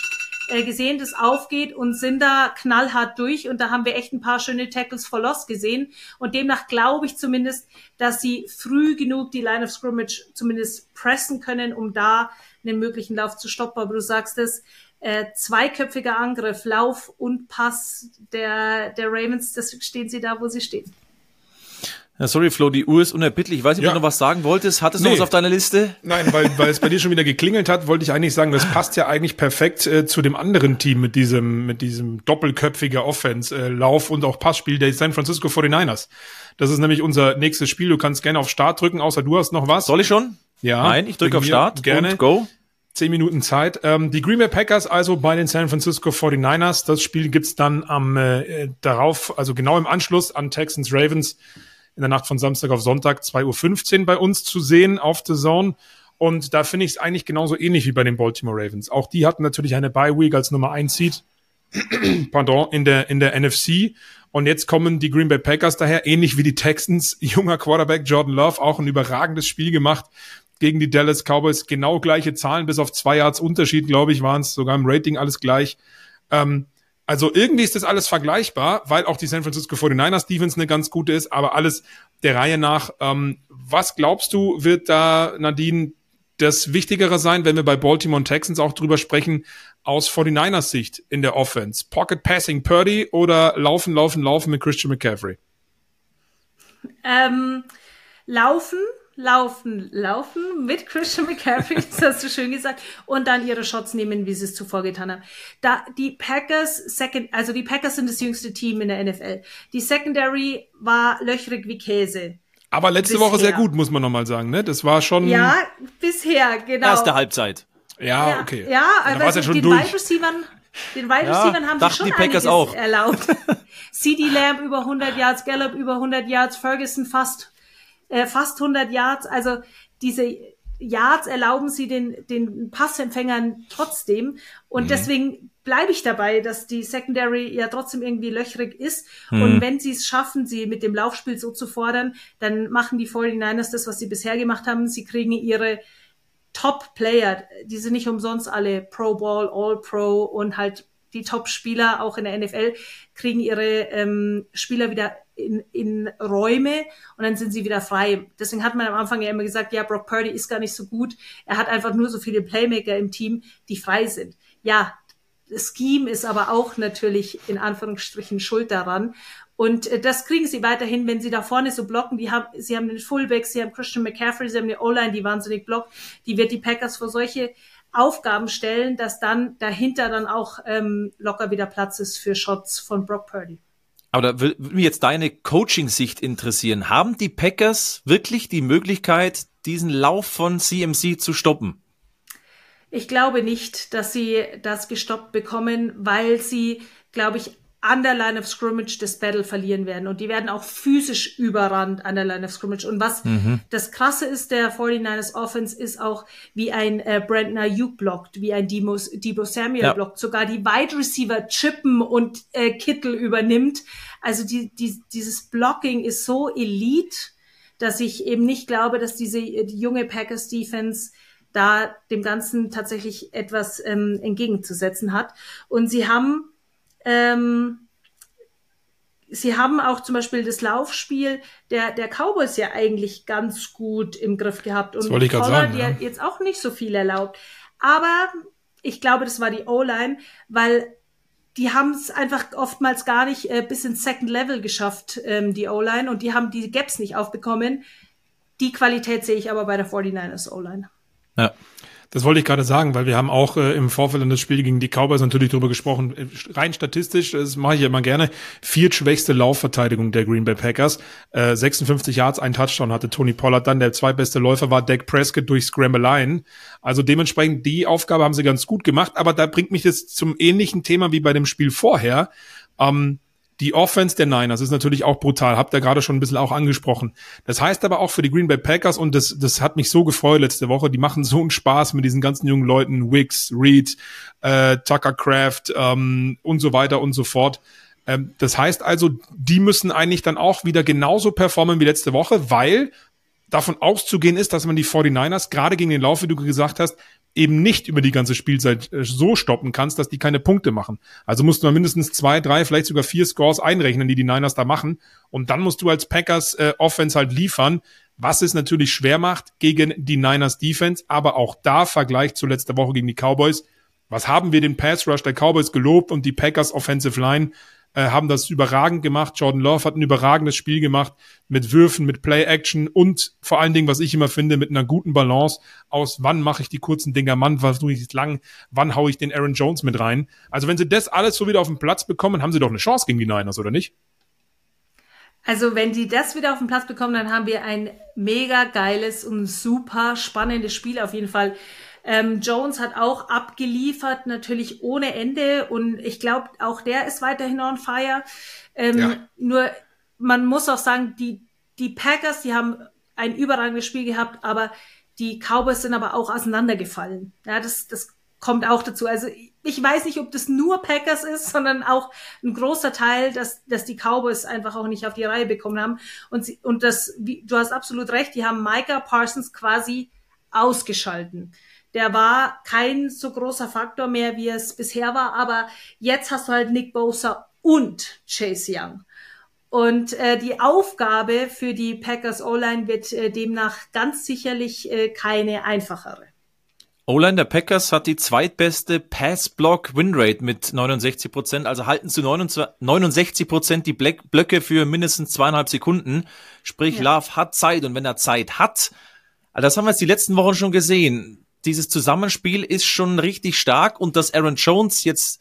äh, gesehen, das aufgeht und sind da knallhart durch. Und da haben wir echt ein paar schöne Tackles for Loss gesehen. Und demnach glaube ich zumindest, dass sie früh genug die Line of Scrimmage zumindest pressen können, um da einen möglichen Lauf zu stoppen. Aber du sagst es, äh, zweiköpfiger Angriff, Lauf und Pass der, der Ravens, das stehen sie da, wo sie stehen. Ja, sorry, Flo, die Uhr ist unerbittlich. Ich weiß nicht, ob ja. du noch was sagen wolltest. Hattest du nee. was auf deiner Liste? Nein, weil, weil es bei dir schon wieder geklingelt hat, wollte ich eigentlich sagen, das passt ja eigentlich perfekt äh, zu dem anderen Team mit diesem, mit diesem doppelköpfiger Offense, äh, Lauf und auch Passspiel der San Francisco 49ers. Das ist nämlich unser nächstes Spiel. Du kannst gerne auf Start drücken, außer du hast noch was. Soll ich schon? Ja. Nein, ich drücke auf Start. Gerne. Und go. Zehn Minuten Zeit. Ähm, die Green Bay Packers also bei den San Francisco 49ers. Das Spiel gibt's dann am äh, darauf, also genau im Anschluss an Texans Ravens in der Nacht von Samstag auf Sonntag 2.15 Uhr bei uns zu sehen auf The Zone. Und da finde ich es eigentlich genauso ähnlich wie bei den Baltimore Ravens. Auch die hatten natürlich eine Bye Week als Nummer 1 Seed. (clears throat) Pardon, in der, in der NFC. Und jetzt kommen die Green Bay Packers daher, ähnlich wie die Texans. (laughs) Junger Quarterback Jordan Love, auch ein überragendes Spiel gemacht gegen die Dallas Cowboys. Genau gleiche Zahlen, bis auf zwei Yards Unterschied, glaube ich, waren es sogar im Rating alles gleich. Ähm, also irgendwie ist das alles vergleichbar, weil auch die San Francisco 49ers Defense eine ganz gute ist, aber alles der Reihe nach. Ähm, was glaubst du, wird da, Nadine, das Wichtigere sein, wenn wir bei Baltimore und Texans auch drüber sprechen, aus 49ers Sicht in der Offense? Pocket Passing Purdy oder Laufen, Laufen, Laufen mit Christian McCaffrey? Ähm, laufen, laufen, laufen mit Christian McCaffrey, (laughs) das hast du schön gesagt, und dann ihre Shots nehmen, wie sie es zuvor getan haben. Da die Packers, second, also die Packers sind das jüngste Team in der NFL. Die Secondary war löchrig wie Käse. Aber letzte bisher. Woche sehr gut, muss man nochmal sagen, ne? Das war schon. Ja, bisher, genau. Erste Halbzeit. Ja, ja okay. Ja, aber also ja schon den durch. Wide Receivern, den Wide Receivern ja, haben sie schon die Packers auch. erlaubt. (laughs) CD Lamb über 100 Yards, Gallup über 100 Yards, Ferguson fast äh, fast 100 Yards. Also diese Yards erlauben sie den, den Passempfängern trotzdem. Und mhm. deswegen bleibe ich dabei, dass die Secondary ja trotzdem irgendwie löchrig ist. Mhm. Und wenn sie es schaffen, sie mit dem Laufspiel so zu fordern, dann machen die 49ers das, was sie bisher gemacht haben. Sie kriegen ihre Top-Player, die sind nicht umsonst alle Pro Ball, All Pro und halt die Top-Spieler auch in der NFL kriegen ihre ähm, Spieler wieder in, in Räume und dann sind sie wieder frei. Deswegen hat man am Anfang ja immer gesagt, ja, Brock Purdy ist gar nicht so gut. Er hat einfach nur so viele Playmaker im Team, die frei sind. Ja, das Scheme ist aber auch natürlich in Anführungsstrichen schuld daran. Und äh, das kriegen sie weiterhin, wenn sie da vorne so blocken. Die haben, sie haben den Fullback, sie haben Christian McCaffrey, sie haben eine O-Line, die wahnsinnig blockt. Die wird die Packers vor solche Aufgaben stellen, dass dann dahinter dann auch ähm, locker wieder Platz ist für Shots von Brock Purdy. Aber da würde mich jetzt deine Coaching-Sicht interessieren. Haben die Packers wirklich die Möglichkeit, diesen Lauf von CMC zu stoppen? Ich glaube nicht, dass sie das gestoppt bekommen, weil sie, glaube ich, an der Line of Scrimmage das Battle verlieren werden. Und die werden auch physisch überrannt an der Line of Scrimmage. Und was mhm. das Krasse ist, der 49ers Offense ist auch, wie ein äh, Brandon Ayuk blockt, wie ein Debo, Debo Samuel ja. blockt. Sogar die Wide Receiver chippen und äh, Kittel übernimmt. Also die, die, dieses Blocking ist so elite, dass ich eben nicht glaube, dass diese die junge Packers Defense da dem Ganzen tatsächlich etwas ähm, entgegenzusetzen hat. Und sie haben ähm, sie haben auch zum Beispiel das Laufspiel der, der Cowboys ja eigentlich ganz gut im Griff gehabt. Und das wollte ich Pollard, sagen, ja. die jetzt auch nicht so viel erlaubt. Aber ich glaube, das war die O-Line, weil die haben es einfach oftmals gar nicht äh, bis ins Second Level geschafft, ähm, die O-Line, und die haben die Gaps nicht aufbekommen. Die Qualität sehe ich aber bei der 49ers O-Line. Ja. Das wollte ich gerade sagen, weil wir haben auch äh, im Vorfeld an das Spiel gegen die Cowboys natürlich darüber gesprochen. Äh, rein statistisch, das mache ich immer gerne, viertschwächste Laufverteidigung der Green Bay Packers. Äh, 56 Yards, ein Touchdown hatte Tony Pollard dann. Der zweitbeste Läufer war Dak Prescott durch Scramble Also dementsprechend die Aufgabe haben sie ganz gut gemacht. Aber da bringt mich das zum ähnlichen Thema wie bei dem Spiel vorher. Ähm, die Offense der Niners ist natürlich auch brutal, habt ihr gerade schon ein bisschen auch angesprochen. Das heißt aber auch für die Green Bay Packers, und das, das hat mich so gefreut letzte Woche, die machen so einen Spaß mit diesen ganzen jungen Leuten, Wicks, Reed, äh, Tucker Craft ähm, und so weiter und so fort. Ähm, das heißt also, die müssen eigentlich dann auch wieder genauso performen wie letzte Woche, weil davon auszugehen ist, dass man die 49ers gerade gegen den Lauf, wie du gesagt hast, eben nicht über die ganze Spielzeit äh, so stoppen kannst, dass die keine Punkte machen. Also musst du mal mindestens zwei, drei, vielleicht sogar vier Scores einrechnen, die die Niners da machen. Und dann musst du als Packers äh, Offense halt liefern, was es natürlich schwer macht gegen die Niners Defense. Aber auch da Vergleich zu letzter Woche gegen die Cowboys. Was haben wir den Pass Rush der Cowboys gelobt und die Packers Offensive Line äh, haben das überragend gemacht. Jordan Love hat ein überragendes Spiel gemacht mit Würfen, mit Play-Action und vor allen Dingen, was ich immer finde, mit einer guten Balance aus, wann mache ich die kurzen Dinger, wann versuche ich lang, wann haue ich den Aaron Jones mit rein. Also wenn sie das alles so wieder auf den Platz bekommen, haben sie doch eine Chance gegen die Niners, oder nicht? Also wenn die das wieder auf den Platz bekommen, dann haben wir ein mega geiles und super spannendes Spiel auf jeden Fall. Ähm, Jones hat auch abgeliefert, natürlich ohne Ende. Und ich glaube, auch der ist weiterhin on fire. Ähm, ja. Nur man muss auch sagen, die, die Packers, die haben ein überragendes Spiel gehabt, aber die Cowboys sind aber auch auseinandergefallen. Ja, das, das kommt auch dazu. Also ich weiß nicht, ob das nur Packers ist, sondern auch ein großer Teil, dass, dass die Cowboys einfach auch nicht auf die Reihe bekommen haben. Und, sie, und das, wie, du hast absolut recht, die haben Micah Parsons quasi ausgeschalten der war kein so großer Faktor mehr, wie es bisher war, aber jetzt hast du halt Nick Bosa und Chase Young. Und äh, die Aufgabe für die Packers O-Line wird äh, demnach ganz sicherlich äh, keine einfachere. O-Line der Packers hat die zweitbeste Pass-Block-Win-Rate mit 69 Prozent. Also halten zu 69 Prozent die Blöcke für mindestens zweieinhalb Sekunden. Sprich, ja. Love hat Zeit und wenn er Zeit hat, also das haben wir jetzt die letzten Wochen schon gesehen dieses Zusammenspiel ist schon richtig stark und dass Aaron Jones jetzt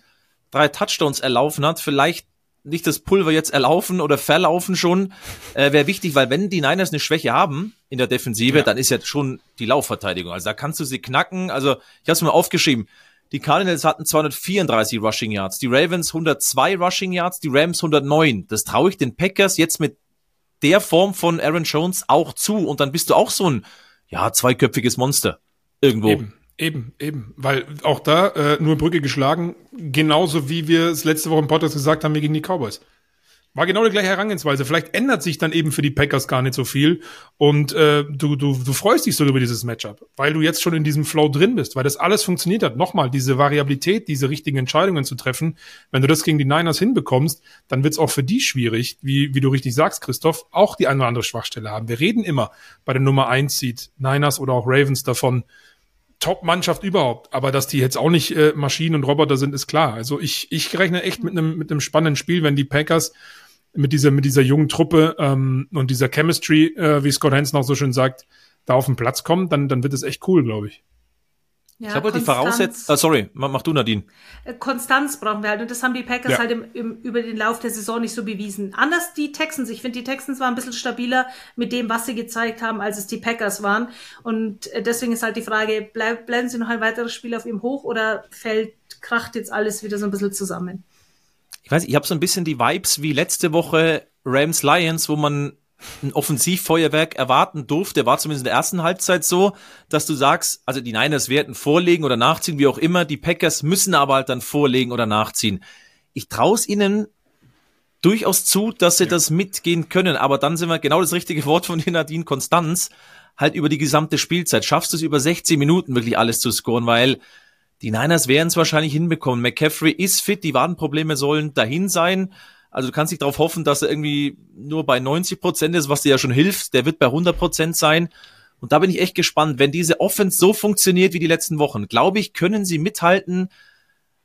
drei Touchdowns erlaufen hat, vielleicht nicht das Pulver jetzt erlaufen oder verlaufen schon, äh, wäre wichtig, weil wenn die Niners eine Schwäche haben in der Defensive, ja. dann ist ja schon die Laufverteidigung. Also da kannst du sie knacken. Also ich habe es mal aufgeschrieben. Die Cardinals hatten 234 Rushing Yards, die Ravens 102 Rushing Yards, die Rams 109. Das traue ich den Packers jetzt mit der Form von Aaron Jones auch zu und dann bist du auch so ein ja zweiköpfiges Monster irgendwo. Eben. Eben, eben, weil auch da äh, nur Brücke geschlagen, genauso wie wir es letzte Woche im Podcast gesagt haben, wir gegen die Cowboys. War genau die gleiche Herangehensweise. Vielleicht ändert sich dann eben für die Packers gar nicht so viel und äh, du, du, du freust dich so über dieses Matchup, weil du jetzt schon in diesem Flow drin bist, weil das alles funktioniert hat. Nochmal, diese Variabilität, diese richtigen Entscheidungen zu treffen, wenn du das gegen die Niners hinbekommst, dann wird es auch für die schwierig, wie, wie du richtig sagst, Christoph, auch die eine oder andere Schwachstelle haben. Wir reden immer bei der Nummer 1 Seed, Niners oder auch Ravens davon, Top-Mannschaft überhaupt. Aber dass die jetzt auch nicht äh, Maschinen und Roboter sind, ist klar. Also ich, ich rechne echt mit einem mit einem spannenden Spiel, wenn die Packers mit dieser mit dieser jungen Truppe ähm, und dieser Chemistry, äh, wie Scott Hansen auch so schön sagt, da auf den Platz kommen, dann dann wird es echt cool, glaube ich. Ja, ich glaube, die Voraussetzung, ah, sorry, mach, du Nadine. Äh, Konstanz brauchen wir halt und das haben die Packers ja. halt im, im, über den Lauf der Saison nicht so bewiesen. Anders die Texans. Ich finde, die Texans waren ein bisschen stabiler mit dem, was sie gezeigt haben, als es die Packers waren. Und äh, deswegen ist halt die Frage, bleib, bleiben sie noch ein weiteres Spiel auf ihm hoch oder fällt, kracht jetzt alles wieder so ein bisschen zusammen? Ich weiß, ich habe so ein bisschen die Vibes wie letzte Woche Rams Lions, wo man ein Offensivfeuerwerk erwarten durfte, war zumindest in der ersten Halbzeit so, dass du sagst, also die Niners werden vorlegen oder nachziehen, wie auch immer, die Packers müssen aber halt dann vorlegen oder nachziehen. Ich traue es ihnen durchaus zu, dass sie ja. das mitgehen können, aber dann sind wir genau das richtige Wort von dir, Nadine Konstanz, halt über die gesamte Spielzeit. Schaffst du es über 16 Minuten wirklich alles zu scoren, weil die Niners werden es wahrscheinlich hinbekommen. McCaffrey ist fit, die Wadenprobleme sollen dahin sein. Also du kannst nicht darauf hoffen, dass er irgendwie nur bei 90 Prozent ist, was dir ja schon hilft. Der wird bei 100 Prozent sein. Und da bin ich echt gespannt. Wenn diese Offense so funktioniert wie die letzten Wochen, glaube ich, können sie mithalten,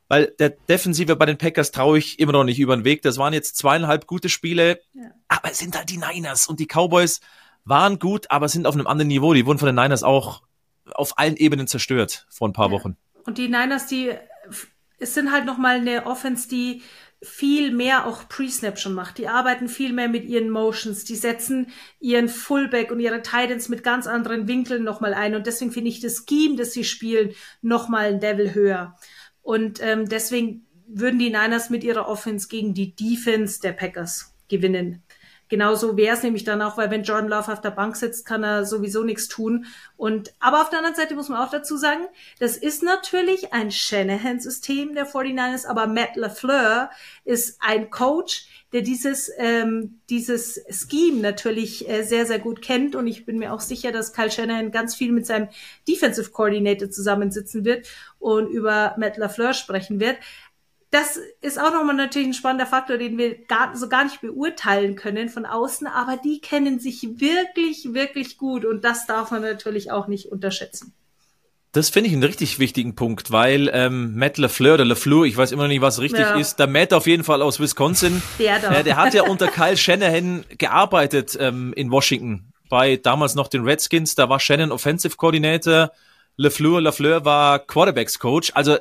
weil der Defensive bei den Packers traue ich immer noch nicht über den Weg. Das waren jetzt zweieinhalb gute Spiele, ja. aber es sind halt die Niners und die Cowboys waren gut, aber sind auf einem anderen Niveau. Die wurden von den Niners auch auf allen Ebenen zerstört vor ein paar Ja. Wochen. Und die Niners, die, es sind halt nochmal eine Offense, die viel mehr auch Pre-Snap schon macht. Die arbeiten viel mehr mit ihren Motions. Die setzen ihren Fullback und ihre Titans mit ganz anderen Winkeln nochmal ein. Und deswegen finde ich das Scheme, das sie spielen, nochmal ein Level höher. Und ähm, deswegen würden die Niners mit ihrer Offense gegen die Defense der Packers gewinnen. Genauso wäre es nämlich dann auch, weil wenn Jordan Love auf der Bank sitzt, kann er sowieso nichts tun. Und aber auf der anderen Seite muss man auch dazu sagen, das ist natürlich ein Shanahan-System der 49ers, aber Matt LaFleur ist ein Coach, der dieses ähm, dieses Scheme natürlich äh, sehr sehr gut kennt und ich bin mir auch sicher, dass Kyle Shanahan ganz viel mit seinem Defensive Coordinator zusammensitzen wird und über Matt LaFleur sprechen wird das ist auch nochmal natürlich ein spannender Faktor, den wir gar, so gar nicht beurteilen können von außen, aber die kennen sich wirklich, wirklich gut und das darf man natürlich auch nicht unterschätzen. Das finde ich einen richtig wichtigen Punkt, weil ähm, Matt LaFleur oder LaFleur, ich weiß immer noch nicht, was richtig Ja. ist, der Matt auf jeden Fall aus Wisconsin, (laughs) Der da. äh, der hat ja unter Kyle Shanahan gearbeitet ähm, in Washington, bei damals noch den Redskins, da war Shannon Offensive Coordinator, LaFleur, LaFleur war Quarterbacks Coach, also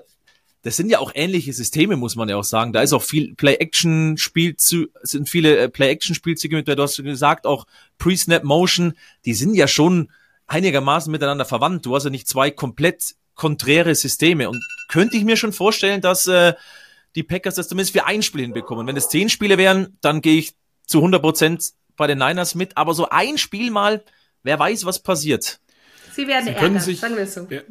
das sind ja auch ähnliche Systeme, muss man ja auch sagen. Da ist auch viel Play-Action-Spiel zu, sind viele äh, Play-Action-Spielzüge mit, du hast gesagt, auch Pre-Snap-Motion, die sind ja schon einigermaßen miteinander verwandt. Du hast ja nicht zwei komplett konträre Systeme. Und könnte ich mir schon vorstellen, dass äh, die Packers das zumindest für ein Spiel hinbekommen. Wenn es zehn Spiele wären, dann gehe ich zu 100 Prozent bei den Niners mit. Aber so ein Spiel mal, wer weiß, was passiert. Sie werden Sie ärgern, sich, sagen wir es so. Ja.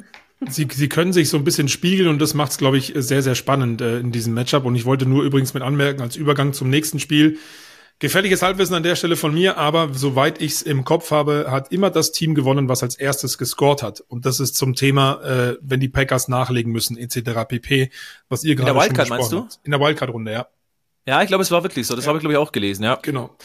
Sie, sie können sich so ein bisschen spiegeln und das macht es, glaube ich, sehr, sehr spannend äh, in diesem Matchup. Und ich wollte nur übrigens mit anmerken, als Übergang zum nächsten Spiel, gefährliches Halbwissen an der Stelle von mir, aber soweit ich es im Kopf habe, hat immer das Team gewonnen, was als erstes gescored hat. Und das ist zum Thema, äh, wenn die Packers nachlegen müssen, etc. pp., was ihr gerade der schon Wildcard, meinst du? habt. In der Wildcard-Runde, ja. Ja, ich glaube, es war wirklich so. Das habe ich, glaube ich, auch gelesen, ja. Genau.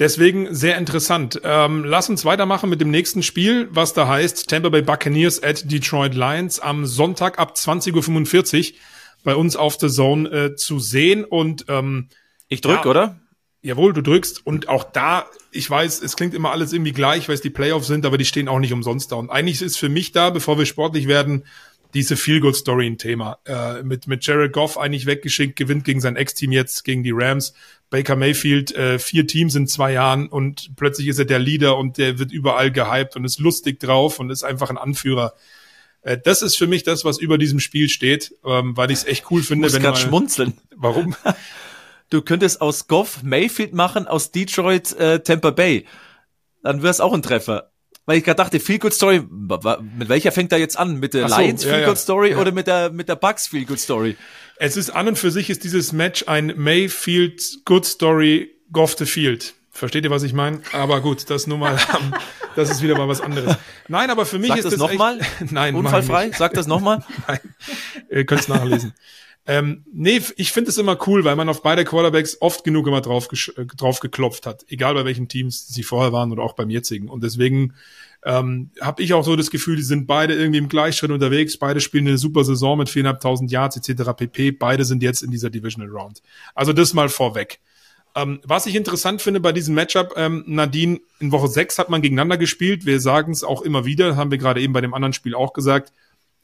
Deswegen sehr interessant. Ähm, lass uns weitermachen mit dem nächsten Spiel, was da heißt Tampa Bay Buccaneers at Detroit Lions am Sonntag ab 20.45 Uhr bei uns auf The Zone äh, zu sehen. Und ähm, Ich drück, Ja. oder? jawohl, du drückst. Und auch da, ich weiß, es klingt immer alles irgendwie gleich, weil es die Playoffs sind, aber die stehen auch nicht umsonst da. Und eigentlich ist für mich da, bevor wir sportlich werden, diese Feel-Good-Story ein Thema. Äh, mit, mit Jared Goff eigentlich weggeschickt, gewinnt gegen sein Ex-Team jetzt, gegen die Rams. Baker Mayfield, äh, vier Teams in zwei Jahren und plötzlich ist er der Leader und der wird überall gehypt und ist lustig drauf und ist einfach ein Anführer. Äh, das ist für mich das, was über diesem Spiel steht, ähm, weil ich es echt cool Ich finde. muss wenn gerade schmunzeln. Warum? (laughs) Du könntest aus Goff Mayfield machen, aus Detroit äh, Tampa Bay. Dann wär's auch ein Treffer. Weil ich gerade dachte, Feel Good Story, mit welcher fängt er jetzt an? Mit der so, Lions Feel ja. Good Story Ja. oder mit der mit der Bucks Feel Good Story? Es ist an und für sich ist dieses Match ein Mayfield Good Story Goff the Field. Versteht ihr, was ich meine? Aber gut, das nur mal, (laughs) das ist wieder mal was anderes. Nein, aber für mich Sag ist das (laughs) das nochmal. Nein, Unfallfrei? Sag das (laughs) nochmal. Nein, ihr könnt es nachlesen. ähm, nee, ich finde es immer cool, weil man auf beide Quarterbacks oft genug immer drauf, äh, drauf geklopft hat, egal bei welchen Teams sie vorher waren oder auch beim jetzigen. Und deswegen ähm, habe ich auch so das Gefühl, die sind beide irgendwie im Gleichschritt unterwegs, beide spielen eine super Saison mit 4.500 Yards etc. pp. Beide sind jetzt in dieser Divisional Round. Also das mal vorweg. Ähm, was ich interessant finde bei diesem Matchup, ähm, Nadine, in Woche 6 hat man gegeneinander gespielt. Wir sagen es auch immer wieder, haben wir gerade eben bei dem anderen Spiel auch gesagt.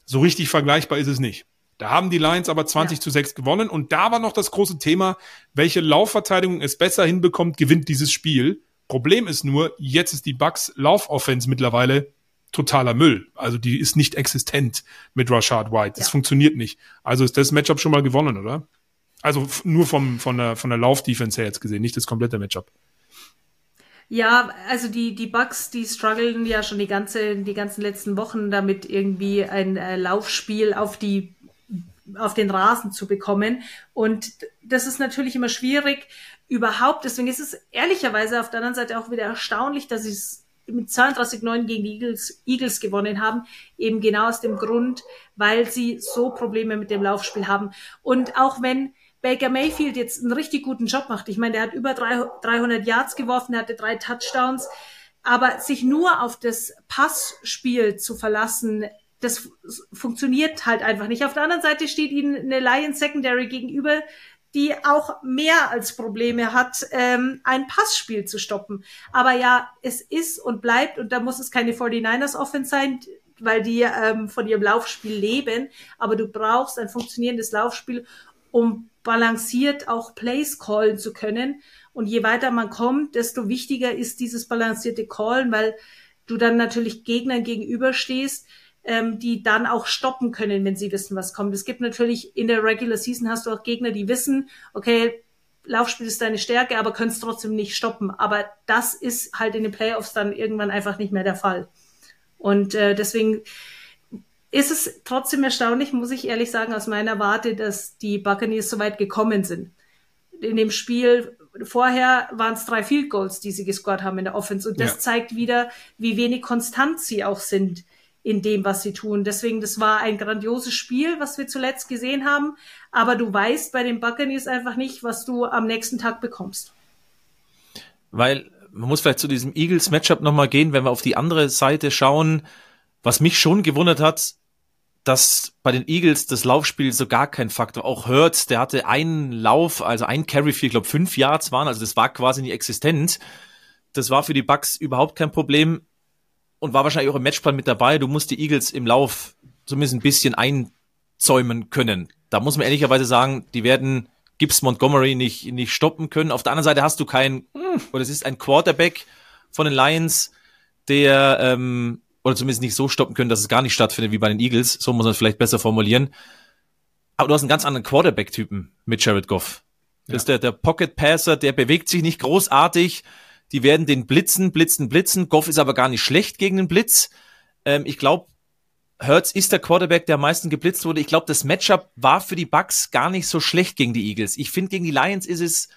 So richtig vergleichbar ist es nicht. Da haben die Lions aber 20 Ja. zu 6 gewonnen und da war noch das große Thema, welche Laufverteidigung es besser hinbekommt, gewinnt dieses Spiel. Problem ist nur, jetzt ist die Bucks Laufoffense mittlerweile totaler Müll. Also die ist nicht existent mit Rashad White. Das Ja. funktioniert nicht. Also ist das Matchup schon mal gewonnen, oder? Also nur vom, von der, von der Laufdefense her jetzt gesehen, nicht das komplette Matchup. Ja, also die, die Bucks, die strugglen ja schon die ganze, die ganzen letzten Wochen damit irgendwie ein äh, Laufspiel auf die, auf den Rasen zu bekommen. Und das ist natürlich immer schwierig überhaupt. Deswegen ist es ehrlicherweise auf der anderen Seite auch wieder erstaunlich, dass sie es mit 32-9 gegen die Eagles, Eagles gewonnen haben. Eben genau aus dem Grund, weil sie so Probleme mit dem Laufspiel haben. Und auch wenn Baker Mayfield jetzt einen richtig guten Job macht. Ich meine, der hat über 300 Yards geworfen, er hatte drei Touchdowns. Aber sich nur auf das Passspiel zu verlassen, das funktioniert halt einfach nicht. Auf der anderen Seite steht ihnen eine Lions Secondary gegenüber, die auch mehr als Probleme hat, ähm, ein Passspiel zu stoppen. Aber ja, es ist und bleibt, und da muss es keine 49ers Offense sein, weil die ähm, von ihrem Laufspiel leben. Aber du brauchst ein funktionierendes Laufspiel, um balanciert auch Plays callen zu können. Und je weiter man kommt, desto wichtiger ist dieses balancierte Callen, weil du dann natürlich Gegnern gegenüberstehst, ähm, die dann auch stoppen können, wenn sie wissen, was kommt. Es gibt natürlich in der Regular Season hast du auch Gegner, die wissen, okay, Laufspiel ist deine Stärke, aber können es trotzdem nicht stoppen. Aber das ist halt in den Playoffs dann irgendwann einfach nicht mehr der Fall. Und äh, deswegen ist es trotzdem erstaunlich, muss ich ehrlich sagen, aus meiner Warte, dass die Buccaneers so weit gekommen sind. In dem Spiel vorher waren es drei Field Goals, die sie gescored haben in der Offense. Und das ja. zeigt wieder, wie wenig konstant sie auch sind in dem, was sie tun. Deswegen, das war ein grandioses Spiel, was wir zuletzt gesehen haben. Aber du weißt bei den Buccaneers einfach nicht, was du am nächsten Tag bekommst. Weil man muss vielleicht zu diesem Eagles-Matchup nochmal gehen, wenn wir auf die andere Seite schauen. Was mich schon gewundert hat, dass bei den Eagles das Laufspiel so gar kein Faktor. Auch Hurts, der hatte einen Lauf, also ein Carry für, ich glaube, fünf Yards waren, also das war quasi nie existent. Das war für die Bucks überhaupt kein Problem und war wahrscheinlich auch im Matchplan mit dabei. Du musst die Eagles im Lauf zumindest ein bisschen einzäumen können. Da muss man ehrlicherweise sagen, die werden Gibbs Montgomery nicht, nicht stoppen können. Auf der anderen Seite hast du keinen, oder es ist ein Quarterback von den Lions, der, ähm, oder zumindest nicht so stoppen können, dass es gar nicht stattfindet wie bei den Eagles. So muss man es vielleicht besser formulieren. Aber du hast einen ganz anderen Quarterback-Typen mit Jared Goff. Das ja. ist der, der Pocket Passer, der bewegt sich nicht großartig, die werden den blitzen, blitzen, blitzen. Goff ist aber gar nicht schlecht gegen den Blitz. Ähm, ich glaube, Hertz ist der Quarterback, der am meisten geblitzt wurde. Ich glaube, das Matchup war für die Bucks gar nicht so schlecht gegen die Eagles. Ich finde, gegen die Lions ist es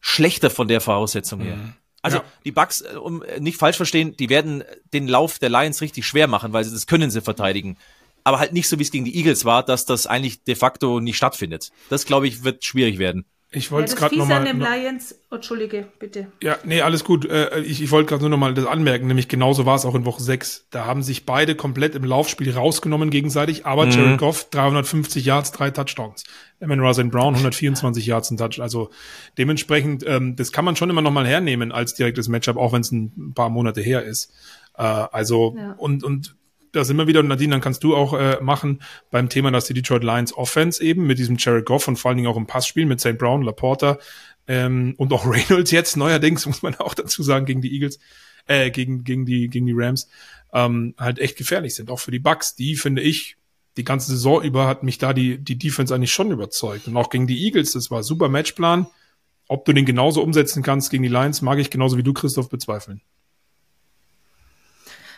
schlechter von der Voraussetzung her. Mhm. Also ja. die Bucks, äh, um äh, nicht falsch verstehen, die werden den Lauf der Lions richtig schwer machen, weil sie das können sie verteidigen. Aber halt nicht so, wie es gegen die Eagles war, dass das eigentlich de facto nicht stattfindet. Das, glaube ich, wird schwierig werden. Ich wollte es gerade nochmal. Noch, Lions, oh, Entschuldige, bitte. Ja, nee, alles gut. Äh, ich, ich wollte gerade nur nochmal das anmerken, nämlich genauso war es auch in Woche 6. Da haben sich beide komplett im Laufspiel rausgenommen gegenseitig, aber mhm. Jared Goff 350 Yards, drei Touchdowns. Emin Rasen Brown 124 Yards ein Touch. Also dementsprechend, ähm, das kann man schon immer nochmal hernehmen als direktes Matchup, auch wenn es ein paar Monate her ist. Äh, also ja. und und da sind wir wieder, und Nadine, dann kannst du auch äh, machen beim Thema, dass die Detroit Lions Offense eben mit diesem Jared Goff und vor allen Dingen auch im Passspiel mit St. Brown, Laporta ähm, und auch (laughs) Reynolds jetzt neuerdings, muss man auch dazu sagen, gegen die Eagles, äh, gegen, gegen, die, gegen die Rams, ähm, halt echt gefährlich sind, auch für die Bucks. Die, finde ich, die ganze Saison über hat mich da die, die Defense eigentlich schon überzeugt. Und auch gegen die Eagles, das war super Matchplan. Ob du den genauso umsetzen kannst gegen die Lions, mag ich genauso wie du, Christoph, bezweifeln.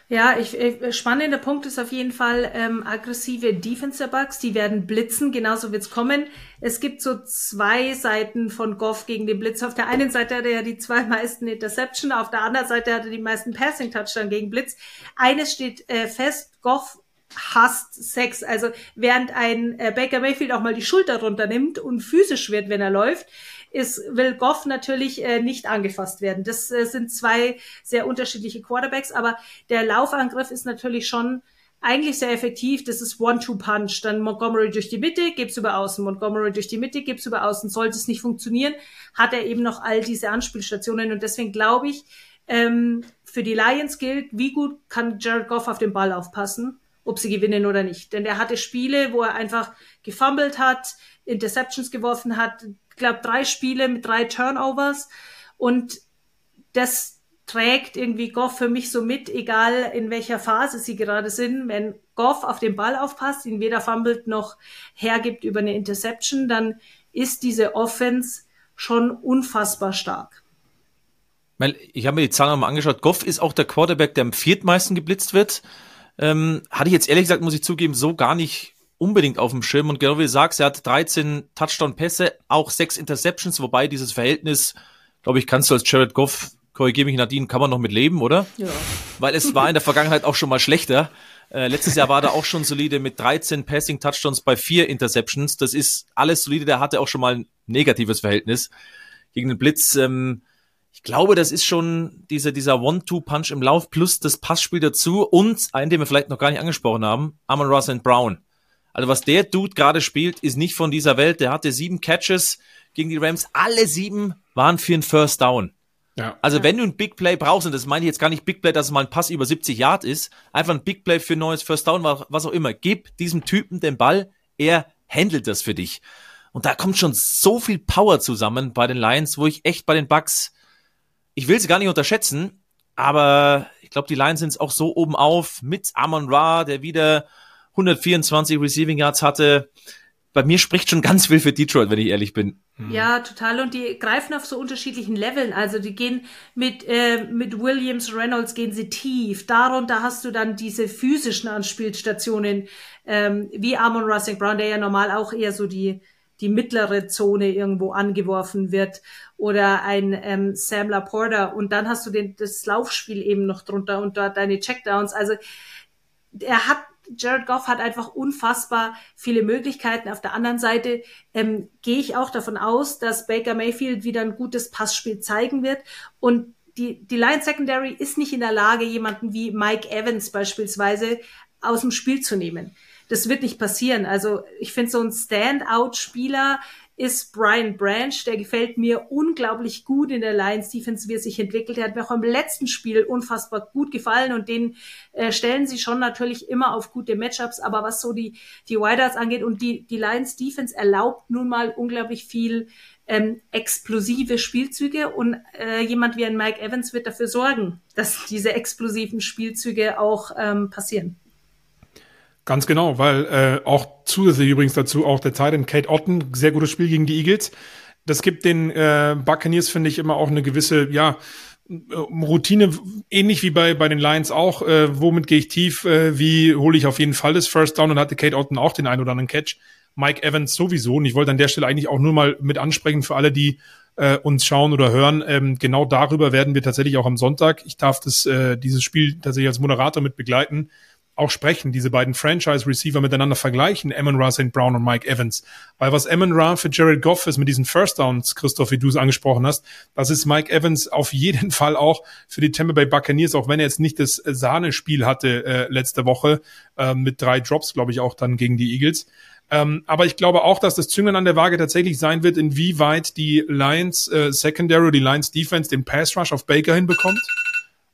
Ja, ich, ich, spannender Punkt ist auf jeden Fall ähm, aggressive Defensive Bugs, die werden blitzen, genauso wird's kommen. Es gibt so zwei Seiten von Goff gegen den Blitz. Auf der einen Seite hat er ja die zwei (laughs) meisten Interception, auf der anderen Seite hat er die meisten Passing Touchdown gegen Blitz. Eines steht äh, fest, Goff hasst Sex. Also während ein äh, Baker Mayfield auch mal die Schulter runternimmt und physisch wird, wenn er läuft, ist, will Goff natürlich äh, nicht angefasst werden. Das äh, sind zwei sehr unterschiedliche Quarterbacks, aber der Laufangriff ist natürlich schon eigentlich sehr effektiv. Das ist One-Two-Punch. Dann Montgomery durch die Mitte, gibt's über außen. Montgomery durch die Mitte, gibt's über außen. Sollte es nicht funktionieren, hat er eben noch all diese Anspielstationen. Und deswegen glaube ich, ähm, für die Lions gilt, wie gut kann Jared Goff auf den Ball aufpassen, ob sie gewinnen oder nicht. Denn er hatte Spiele, wo er einfach gefummelt hat, Interceptions geworfen hat, glaube, drei Spiele mit drei Turnovers und das trägt irgendwie Goff für mich so mit, egal in welcher Phase sie gerade sind. Wenn Goff auf den Ball aufpasst, ihn weder fummelt noch hergibt über eine Interception, dann ist diese Offense schon unfassbar stark. Weil ich habe mir die Zahlen nochmal angeschaut. Goff ist auch der Quarterback, der am viertmeisten geblitzt wird. Ähm, hatte ich jetzt ehrlich gesagt, muss ich zugeben, so gar nicht unbedingt auf dem Schirm. Und genau wie du sagst, er hat 13 Touchdown-Pässe, auch sechs Interceptions, wobei dieses Verhältnis, glaube ich, kannst du als Jared Goff, korrigiere mich Nadine, kann man noch mit leben, oder? Ja. Weil es war in der Vergangenheit auch schon mal schlechter. Äh, letztes Jahr war er auch schon solide mit 13 Passing Touchdowns bei vier Interceptions. Das ist alles solide. Der hatte auch schon mal ein negatives Verhältnis gegen den Blitz. Ähm, ich glaube, das ist schon dieser, dieser One-Two-Punch im Lauf plus das Passspiel dazu und einen, den wir vielleicht noch gar nicht angesprochen haben, Amon Ross and Brown. Also was der Dude gerade spielt, ist nicht von dieser Welt. Der hatte sieben Catches gegen die Rams. Alle sieben waren für einen First Down. Ja. Also wenn du ein Big Play brauchst, und das meine ich jetzt gar nicht Big Play, dass es mal ein Pass über 70 Yard ist, einfach ein Big Play für ein neues First Down, was auch immer, gib diesem Typen den Ball, er handelt das für dich. Und da kommt schon so viel Power zusammen bei den Lions, wo ich echt bei den Bucks, ich will sie gar nicht unterschätzen, aber ich glaube, die Lions sind auch so oben auf mit Amon Ra, der wieder 124 Receiving Yards hatte. Bei mir spricht schon ganz viel für Detroit, wenn ich ehrlich bin. Mhm. Ja, total. Und die greifen auf so unterschiedlichen Leveln. Also die gehen mit, äh, mit Williams, Reynolds gehen sie tief. Darunter hast du dann diese physischen Anspielstationen, ähm, wie Amon Russell Brown, der ja normal auch eher so die, die mittlere Zone irgendwo angeworfen wird. Oder ein ähm, Sam Laporta. Und dann hast du den, das Laufspiel eben noch drunter und dort deine Checkdowns. Also er hat Jared Goff hat einfach unfassbar viele Möglichkeiten. Auf der anderen Seite ähm, gehe ich auch davon aus, dass Baker Mayfield wieder ein gutes Passspiel zeigen wird. Und die, die Lions Secondary ist nicht in der Lage, jemanden wie Mike Evans beispielsweise aus dem Spiel zu nehmen. Das wird nicht passieren. Also ich finde so ein Standout-Spieler, ist Brian Branch. Der gefällt mir unglaublich gut in der Lions Defense, wie er sich entwickelt. Er hat mir auch im letzten Spiel unfassbar gut gefallen und den äh, stellen sie schon natürlich immer auf gute Matchups. Aber was so die, die Wideouts angeht und die, die Lions Defense erlaubt nun mal unglaublich viel ähm, explosive Spielzüge und äh, jemand wie ein Mike Evans wird dafür sorgen, dass diese explosiven Spielzüge auch ähm, passieren. Ganz genau, weil äh, auch zusätzlich übrigens dazu auch der Titan Kate Otten, sehr gutes Spiel gegen die Eagles. Das gibt den äh, Buccaneers, finde ich, immer auch eine gewisse, ja, Routine, ähnlich wie bei, bei den Lions auch. Äh, womit gehe ich tief? Äh, wie hole ich auf jeden Fall das First Down? Und hatte Kate Otten auch den einen oder anderen Catch. Mike Evans sowieso. Und ich wollte an der Stelle eigentlich auch nur mal mit ansprechen für alle, die äh, uns schauen oder hören. Ähm, genau darüber werden wir tatsächlich auch am Sonntag. Ich darf das, äh, dieses Spiel tatsächlich als Moderator mit begleiten auch sprechen, diese beiden Franchise-Receiver miteinander vergleichen, Amon Ra, St. Brown und Mike Evans. Weil was Amon Ra für Jared Goff ist mit diesen First Downs, Christoph, wie du es angesprochen hast, das ist Mike Evans auf jeden (laughs) Fall auch für die Tampa Bay Buccaneers, auch wenn er jetzt nicht das Sahnespiel hatte äh, letzte Woche äh, mit drei Drops, glaube ich, auch dann gegen die Eagles. Ähm, aber ich glaube auch, dass das Zünglein an der Waage tatsächlich sein wird, inwieweit die Lions äh, Secondary, die Lions Defense den Pass Rush auf Baker hinbekommt.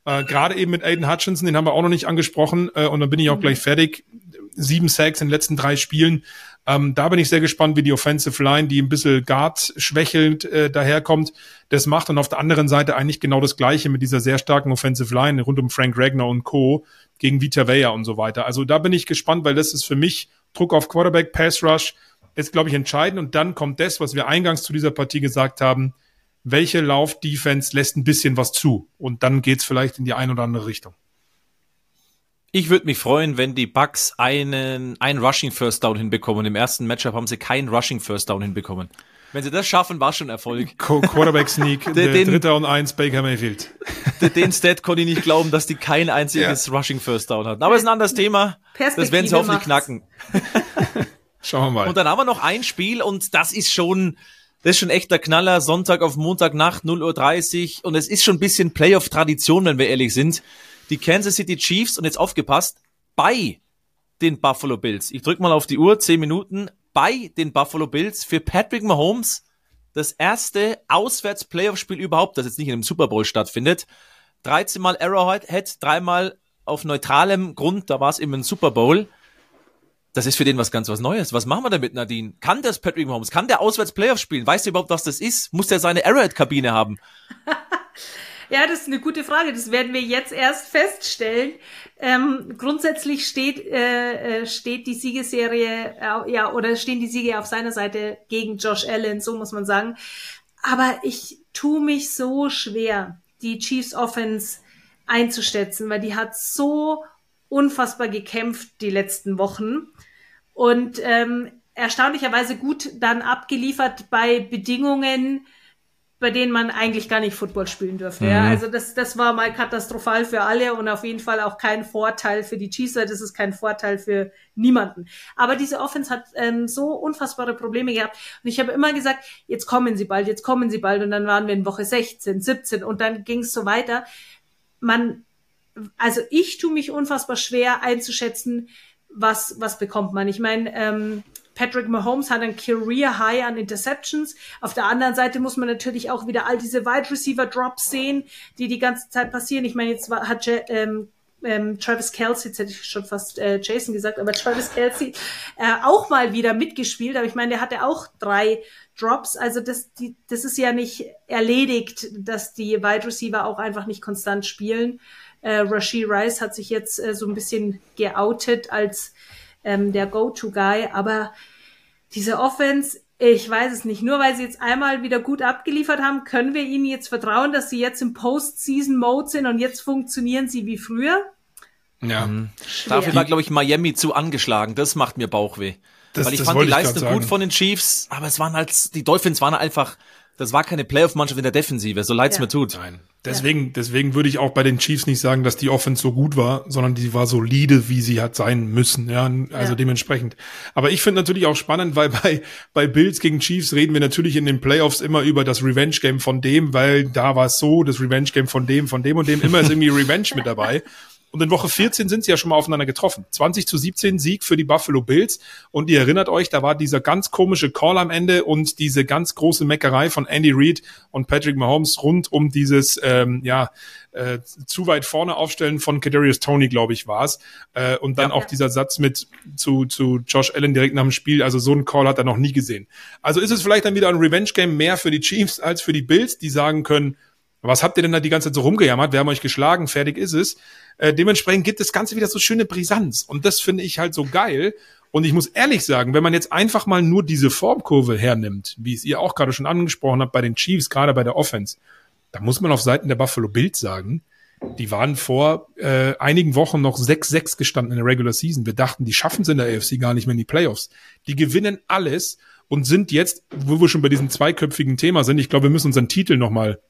Äh, Gerade eben mit Aiden Hutchinson, den haben wir auch noch nicht angesprochen. Äh, und dann bin ich auch mhm. gleich fertig. Sieben Sacks in den letzten drei Spielen. Ähm, da bin ich sehr gespannt, wie die Offensive Line, die ein bisschen Guard schwächelnd äh, daherkommt, das macht. Und auf der anderen Seite eigentlich genau das Gleiche mit dieser sehr starken Offensive Line rund um Frank Ragnar und Co. gegen Vita Vea und so weiter. Also da bin ich gespannt, weil das ist für mich Druck auf Quarterback, Pass Rush, ist, glaube ich, entscheidend. Und dann kommt das, was wir eingangs zu dieser Partie gesagt haben, welche Lauf-Defense lässt ein bisschen was zu. Und dann geht's vielleicht in die eine oder andere Richtung. Ich würde mich freuen, wenn die Bucks einen, einen Rushing First Down hinbekommen. Im ersten Matchup haben sie keinen Rushing First Down hinbekommen. Wenn sie das schaffen, war schon Erfolg. Quarterback Sneak, (laughs) den, den, Dritter und eins, Baker Mayfield. Den Stat konnte ich nicht glauben, dass die kein einziges ja. Rushing First Down hatten. Aber es ist ein anderes Thema. Das werden sie hoffentlich macht's. knacken. Schauen wir mal. Und dann haben wir noch ein Spiel und das ist schon, das ist schon echt der Knaller. Sonntag auf Montagnacht, 0.30 Uhr. Und es ist schon ein bisschen Playoff-Tradition, wenn wir ehrlich sind. Die Kansas City Chiefs, und jetzt aufgepasst, bei den Buffalo Bills. Ich drück mal auf die Uhr, 10 Minuten. Bei den Buffalo Bills für Patrick Mahomes das erste Auswärts-Playoff-Spiel überhaupt, das jetzt nicht in einem Super Bowl stattfindet. 13 Mal Arrowhead, dreimal auf neutralem Grund, da war es eben ein Super Bowl. Das ist für den was ganz was Neues. Was machen wir damit, Nadine? Kann das Patrick Mahomes? Kann der auswärts Playoffs spielen? Weißt du überhaupt, was das ist? Muss der seine Arrowhead-Kabine haben? (laughs) ja, das ist eine gute Frage. Das werden wir jetzt erst feststellen. Ähm, grundsätzlich steht, äh, äh steht die Siegeserie, äh, ja, oder stehen die Siege auf seiner Seite gegen Josh Allen, so muss man sagen. Aber ich tue mich so schwer, die Chiefs Offense einzuschätzen, weil die hat so unfassbar gekämpft die letzten Wochen und ähm, erstaunlicherweise gut dann abgeliefert bei Bedingungen, bei denen man eigentlich gar nicht Football spielen dürfte. Mhm. Ja? Also das, das war mal katastrophal für alle und auf jeden Fall auch kein Vorteil für die Chiefs, das ist kein Vorteil für niemanden. Aber diese Offense hat ähm, so unfassbare Probleme gehabt und ich habe immer gesagt, jetzt kommen sie bald, jetzt kommen sie bald und dann waren wir in Woche 16, 17 und dann ging es so weiter. Man also ich tue mich unfassbar schwer einzuschätzen, was, was bekommt man. Ich meine, ähm, Patrick Mahomes hat ein Career High an Interceptions. Auf der anderen Seite muss man natürlich auch wieder all diese Wide Receiver Drops sehen, die die ganze Zeit passieren. Ich meine, jetzt war, hat ähm, ähm, Travis Kelsey, jetzt hätte ich schon fast äh, Jason gesagt, aber Travis Kelsey äh, auch mal wieder mitgespielt. Aber ich meine, der hatte auch drei Drops. Also das, die, das ist ja nicht erledigt, dass die Wide Receiver auch einfach nicht konstant spielen. Äh, Rashid Rice hat sich jetzt äh, so ein bisschen geoutet als ähm, der Go-To-Guy, aber diese Offense, ich weiß es nicht. Nur weil sie jetzt einmal wieder gut abgeliefert haben, können wir ihnen jetzt vertrauen, dass sie jetzt im Post-Season-Mode sind und jetzt funktionieren sie wie früher? Ja. Mhm. Dafür war, glaube ich, Miami zu angeschlagen. Das macht mir Bauchweh. Das, Weil ich fand die Leistung gut von den Chiefs, aber es waren halt, die Dolphins waren einfach, das war keine Playoff-Mannschaft in der Defensive, so leid's ja. mir tut. Nein. Deswegen, ja. deswegen würde ich auch bei den Chiefs nicht sagen, dass die Offense so gut war, sondern die war solide, wie sie hat sein müssen. Ja, also ja. dementsprechend. Aber ich finde natürlich auch spannend, weil bei, bei Bills gegen Chiefs reden wir natürlich in den Playoffs immer über das Revenge Game von dem, weil da war es so, das Revenge Game von dem, von dem und dem. Immer ist irgendwie Revenge mit dabei. (laughs) Und in Woche 14 sind sie ja schon mal aufeinander getroffen. 20 zu 17 Sieg für die Buffalo Bills. Und ihr erinnert euch, da war dieser ganz komische Call am Ende und diese ganz große Meckerei von Andy Reid und Patrick Mahomes rund um dieses, ähm, ja, äh, zu weit vorne aufstellen von Kadarius Tony, glaube ich, war es. Äh, und dann ja, auch ja. dieser Satz mit zu, zu Josh Allen direkt nach dem Spiel. Also so einen Call hat er noch nie gesehen. Also ist es vielleicht dann wieder ein Revenge-Game mehr für die Chiefs als für die Bills, die sagen können, was habt ihr denn da die ganze Zeit so rumgejammert? Wir haben euch geschlagen, fertig ist es. Äh, dementsprechend gibt das Ganze wieder so schöne Brisanz. Und das finde ich halt so geil. Und ich muss ehrlich sagen, wenn man jetzt einfach mal nur diese Formkurve hernimmt, wie es ihr auch gerade schon angesprochen habt bei den Chiefs, gerade bei der Offense, da muss man auf Seiten der Buffalo Bills sagen, die waren vor äh, einigen Wochen noch 6-6 gestanden in der Regular Season. Wir dachten, die schaffen es in der AFC gar nicht mehr in die Playoffs. Die gewinnen alles und sind jetzt, wo wir schon bei diesem zweiköpfigen Thema sind, ich glaube, wir müssen unseren Titel nochmal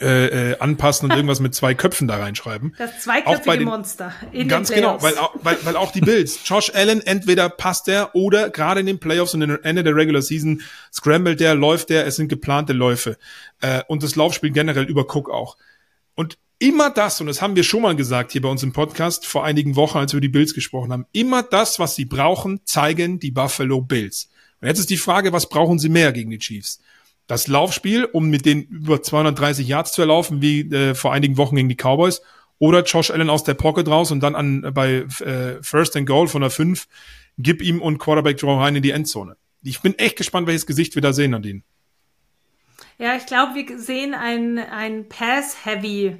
äh, äh, anpassen und (laughs) irgendwas mit zwei Köpfen da reinschreiben. Das zweiköpfige den, Monster. In ganz den genau, weil, weil, weil auch die Bills. (laughs) Josh Allen, entweder passt er oder gerade in den Playoffs und Ende der Regular Season scrambled der, läuft der, es sind geplante Läufe. Äh, und das Laufspiel generell über Cook auch. Und immer das, und das haben wir schon mal gesagt hier bei uns im Podcast vor einigen Wochen, als wir die Bills gesprochen haben, immer das, was sie brauchen, zeigen die Buffalo Bills. Und jetzt ist die Frage, was brauchen sie mehr gegen die Chiefs? Das Laufspiel, um mit den über 230 Yards zu erlaufen, wie äh, vor einigen Wochen gegen die Cowboys, oder Josh Allen aus der Pocket raus und dann an bei äh, First and Goal von der 5, gib ihm und Quarterback Draw rein in die Endzone. Ich bin echt gespannt, welches Gesicht wir da sehen, Nadine. Ja, ich glaube, wir sehen ein, ein Pass-Heavy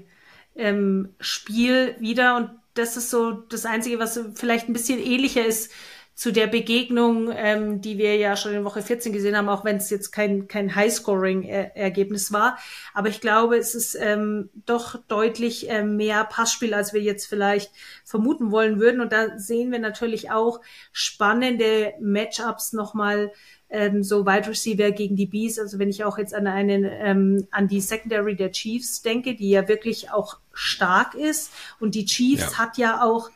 ähm, Spiel wieder und das ist so das Einzige, was vielleicht ein bisschen ähnlicher ist zu der Begegnung, ähm, die wir ja schon in Woche 14 gesehen haben, auch wenn es jetzt kein, kein High-Scoring-Ergebnis war. Aber ich glaube, es ist ähm, doch deutlich ähm, mehr Passspiel, als wir jetzt vielleicht vermuten wollen würden. Und da sehen wir natürlich auch spannende Matchups nochmal ähm, so Wide Receiver gegen die Bees. Also wenn ich auch jetzt an einen ähm, an die Secondary der Chiefs denke, die ja wirklich auch stark ist. Und die Chiefs ja. hat ja auch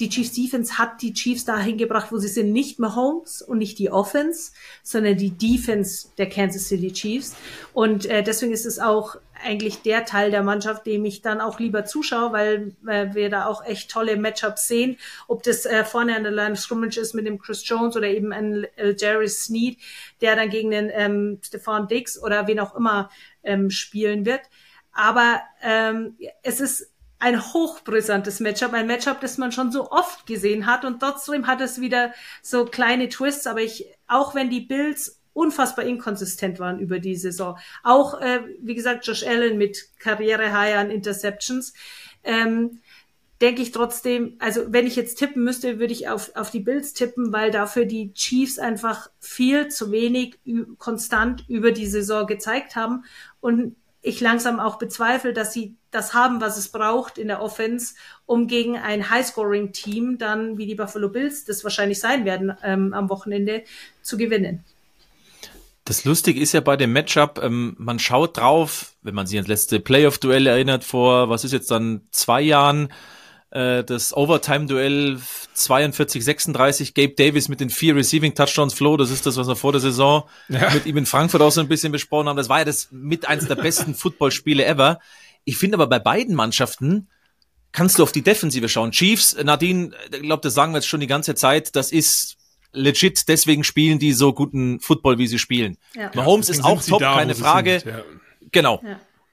die Chiefs Defense hat die Chiefs dahin gebracht, wo sie sind. Nicht Mahomes und nicht die Offense, sondern die Defense der Kansas City Chiefs. Und äh, deswegen ist es auch eigentlich der Teil der Mannschaft, dem ich dann auch lieber zuschaue, weil äh, wir da auch echt tolle Matchups sehen. Ob das äh, vorne an der Line of Scrimmage ist mit dem Chris Jones oder eben ein äh, Jerry Sneed, der dann gegen den ähm, Stefan Dix oder wen auch immer ähm, spielen wird. Aber ähm, es ist ein hochbrisantes Matchup, ein Matchup, das man schon so oft gesehen hat. Und trotzdem hat es wieder so kleine Twists, aber ich, auch wenn die Bills unfassbar inkonsistent waren über die Saison, auch, äh, wie gesagt, Josh Allen mit Karriere-High an Interceptions, ähm, denke ich trotzdem, also wenn ich jetzt tippen müsste, würde ich auf, auf die Bills tippen, weil dafür die Chiefs einfach viel zu wenig konstant über die Saison gezeigt haben. Und ich langsam auch bezweifle, dass sie das haben, was es braucht in der Offense, um gegen ein High-Scoring-Team dann wie die Buffalo Bills das wahrscheinlich sein werden ähm, am Wochenende zu gewinnen. Das Lustige ist ja bei dem Matchup, ähm, man schaut drauf, wenn man sich ans letzte Playoff-Duell erinnert vor, was ist jetzt dann, zwei Jahren, äh, das Overtime-Duell 42-36, Gabe Davis mit den vier Receiving Touchdowns Flo, das ist das, was wir vor der Saison ja. mit ihm in Frankfurt auch so ein bisschen besprochen haben. Das war ja das mit eins der besten Footballspiele ever. Ich finde aber bei beiden Mannschaften kannst du auf die Defensive schauen. Chiefs, Nadine, ich glaube, das sagen wir jetzt schon die ganze Zeit, das ist legit deswegen spielen die so guten Football, wie sie spielen. Ja. Mahomes Deswegen ist auch top, da, keine Frage. sind, ja. Genau.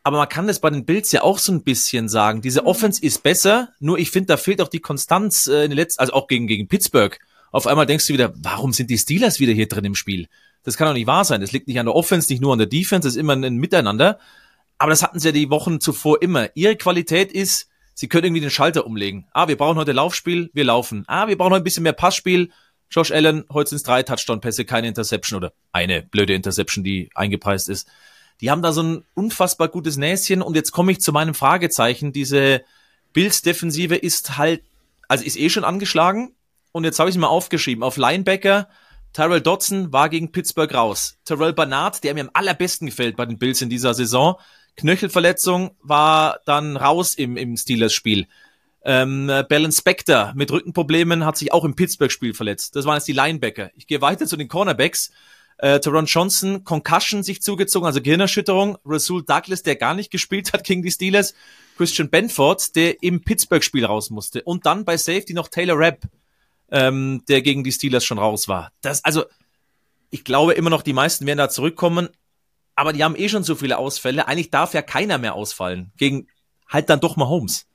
Aber man kann das bei den Bills ja auch so ein bisschen sagen. Diese Mhm. Offense ist besser, nur ich finde, da fehlt auch die Konstanz äh, in den letzten, also auch gegen, gegen Pittsburgh. Auf einmal denkst du wieder, warum sind die Steelers wieder hier drin im Spiel? Das kann doch nicht wahr sein. Das liegt nicht an der Offense, nicht nur an der Defense, das ist immer ein Miteinander. Aber das hatten sie ja die Wochen zuvor immer. Ihre Qualität ist, sie können irgendwie den Schalter umlegen. Ah, wir brauchen heute Laufspiel, wir laufen. Ah, wir brauchen heute ein bisschen mehr Passspiel. Josh Allen, heute sind es drei Touchdown-Pässe, keine Interception oder eine blöde Interception, die eingepreist ist. Die haben da so ein unfassbar gutes Näschen und jetzt komme ich zu meinem Fragezeichen. Diese Bills-Defensive ist halt, also ist eh schon angeschlagen und jetzt habe ich es mal aufgeschrieben. Auf Linebacker, Tyrell Dodson war gegen Pittsburgh raus. Terrell Bernard, der mir am allerbesten gefällt bei den Bills in dieser Saison. Knöchelverletzung war dann raus im, im Steelers-Spiel. Ähm, Bellen Spector mit Rückenproblemen hat sich auch im Pittsburgh-Spiel verletzt. Das waren jetzt die Linebacker. Ich gehe weiter zu den Cornerbacks. Äh, Teron Johnson, Concussion sich zugezogen, also Gehirnerschütterung. Rasul Douglas, der gar nicht gespielt hat gegen die Steelers. Christian Benford, der im Pittsburgh-Spiel raus musste. Und dann bei Safety noch Taylor Rapp, ähm, der gegen die Steelers schon raus war. Das, also, ich glaube immer noch, die meisten werden da zurückkommen. Aber die haben eh schon so viele Ausfälle. Eigentlich darf ja keiner mehr ausfallen. Gegen halt dann doch mal Holmes.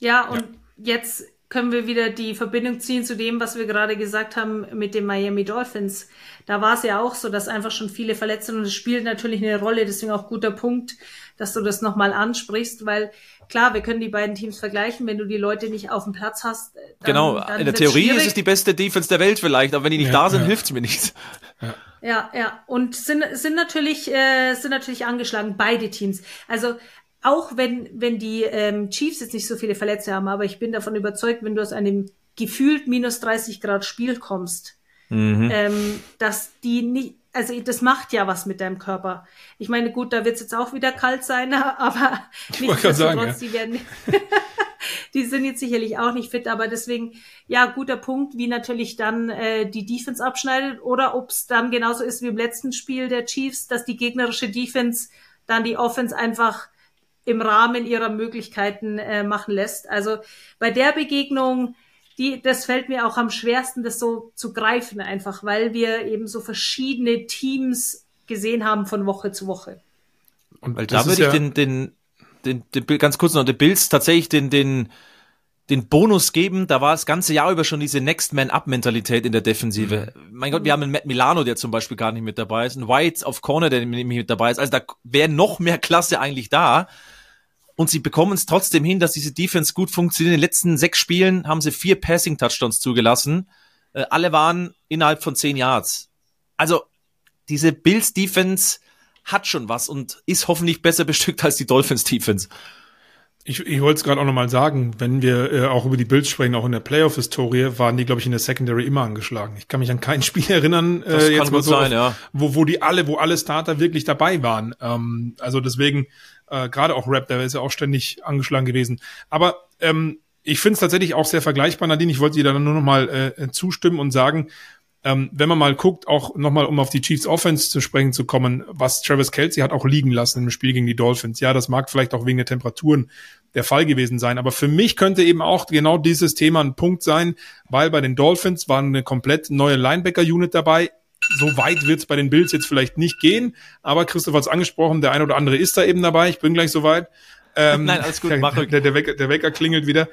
Ja, und jetzt können wir wieder die Verbindung ziehen zu dem, was wir gerade gesagt haben mit den Miami Dolphins. Da war es ja auch so, dass einfach schon viele verletzt sind und es spielt natürlich eine Rolle, deswegen auch guter Punkt, dass du das nochmal ansprichst, weil klar, wir können die beiden Teams vergleichen, wenn du die Leute nicht auf dem Platz hast. Dann, Genau, dann in der Theorie schwierig. ist es die beste Defense der Welt vielleicht, aber wenn die nicht Ja, da sind, ja. hilft's mir nichts. Ja, ja. Und sind, sind natürlich, äh, sind natürlich angeschlagen, beide Teams. Also auch wenn, wenn die ähm, Chiefs jetzt nicht so viele Verletzte haben, aber ich bin davon überzeugt, wenn du aus einem gefühlt minus 30 Grad Spiel kommst, Mhm. ähm, dass die nicht, also das macht ja was mit deinem Körper. Ich meine, gut, da wird es jetzt auch wieder kalt sein, (laughs) aber nichtsdestotrotz, die werden, (laughs) die sind jetzt sicherlich auch nicht fit, aber deswegen, ja, guter Punkt, wie natürlich dann äh, die Defense abschneidet oder ob es dann genauso ist wie im letzten Spiel der Chiefs, dass die gegnerische Defense dann die Offense einfach im Rahmen ihrer Möglichkeiten äh, machen lässt. Also bei der Begegnung, die, das fällt mir auch am schwersten, das so zu greifen, einfach, weil wir eben so verschiedene Teams gesehen haben von Woche zu Woche. Und Weil da würde ich ja- den, den, den, den, Bill- ganz kurz noch, den Bills tatsächlich den, den, den Bonus geben. Da war das ganze Jahr über schon diese Next Man Up Mentalität in der Defensive. Mein Gott, wir haben einen Matt Milano, der zum Beispiel gar nicht mit dabei ist, einen White auf Corner, der nicht mit dabei ist. Also da wäre noch mehr Klasse eigentlich da. Und sie bekommen es trotzdem hin, dass diese Defense gut funktioniert. In den letzten sechs Spielen haben sie vier Passing Touchdowns zugelassen. Äh, alle waren innerhalb von zehn Yards. Also diese Bills Defense hat schon was und ist hoffentlich besser bestückt als die Dolphins Defense. Ich, ich wollte es gerade auch nochmal sagen, wenn wir äh, auch über die Bills sprechen, auch in der Playoff-Historie, waren die, glaube ich, in der Secondary immer angeschlagen. Ich kann mich an kein (laughs) Spiel erinnern, äh, jetzt mal so, sein, auf, ja. wo, wo die alle, wo alle Starter wirklich dabei waren. Ähm, also deswegen, äh, gerade auch Rap, der ist ja auch ständig angeschlagen gewesen. Aber ähm, ich finde es tatsächlich auch sehr vergleichbar, Nadine. Ich wollte dir da nur nochmal äh, zustimmen und sagen, ähm, wenn man mal guckt, auch nochmal, um auf die Chiefs Offense zu sprechen zu kommen, was Travis Kelsey hat auch liegen lassen im Spiel gegen die Dolphins. Ja, das mag vielleicht auch wegen der Temperaturen der Fall gewesen sein. Aber für mich könnte eben auch genau dieses Thema ein Punkt sein, weil bei den Dolphins war eine komplett neue Linebacker-Unit dabei. So weit wird es bei den Bills jetzt vielleicht nicht gehen, aber Christoph hat es angesprochen, der eine oder andere ist da eben dabei. Ich bin gleich soweit. Ähm, Nein, alles gut, der, (laughs) mach ruhig. der, der, Wecker, der Wecker klingelt wieder.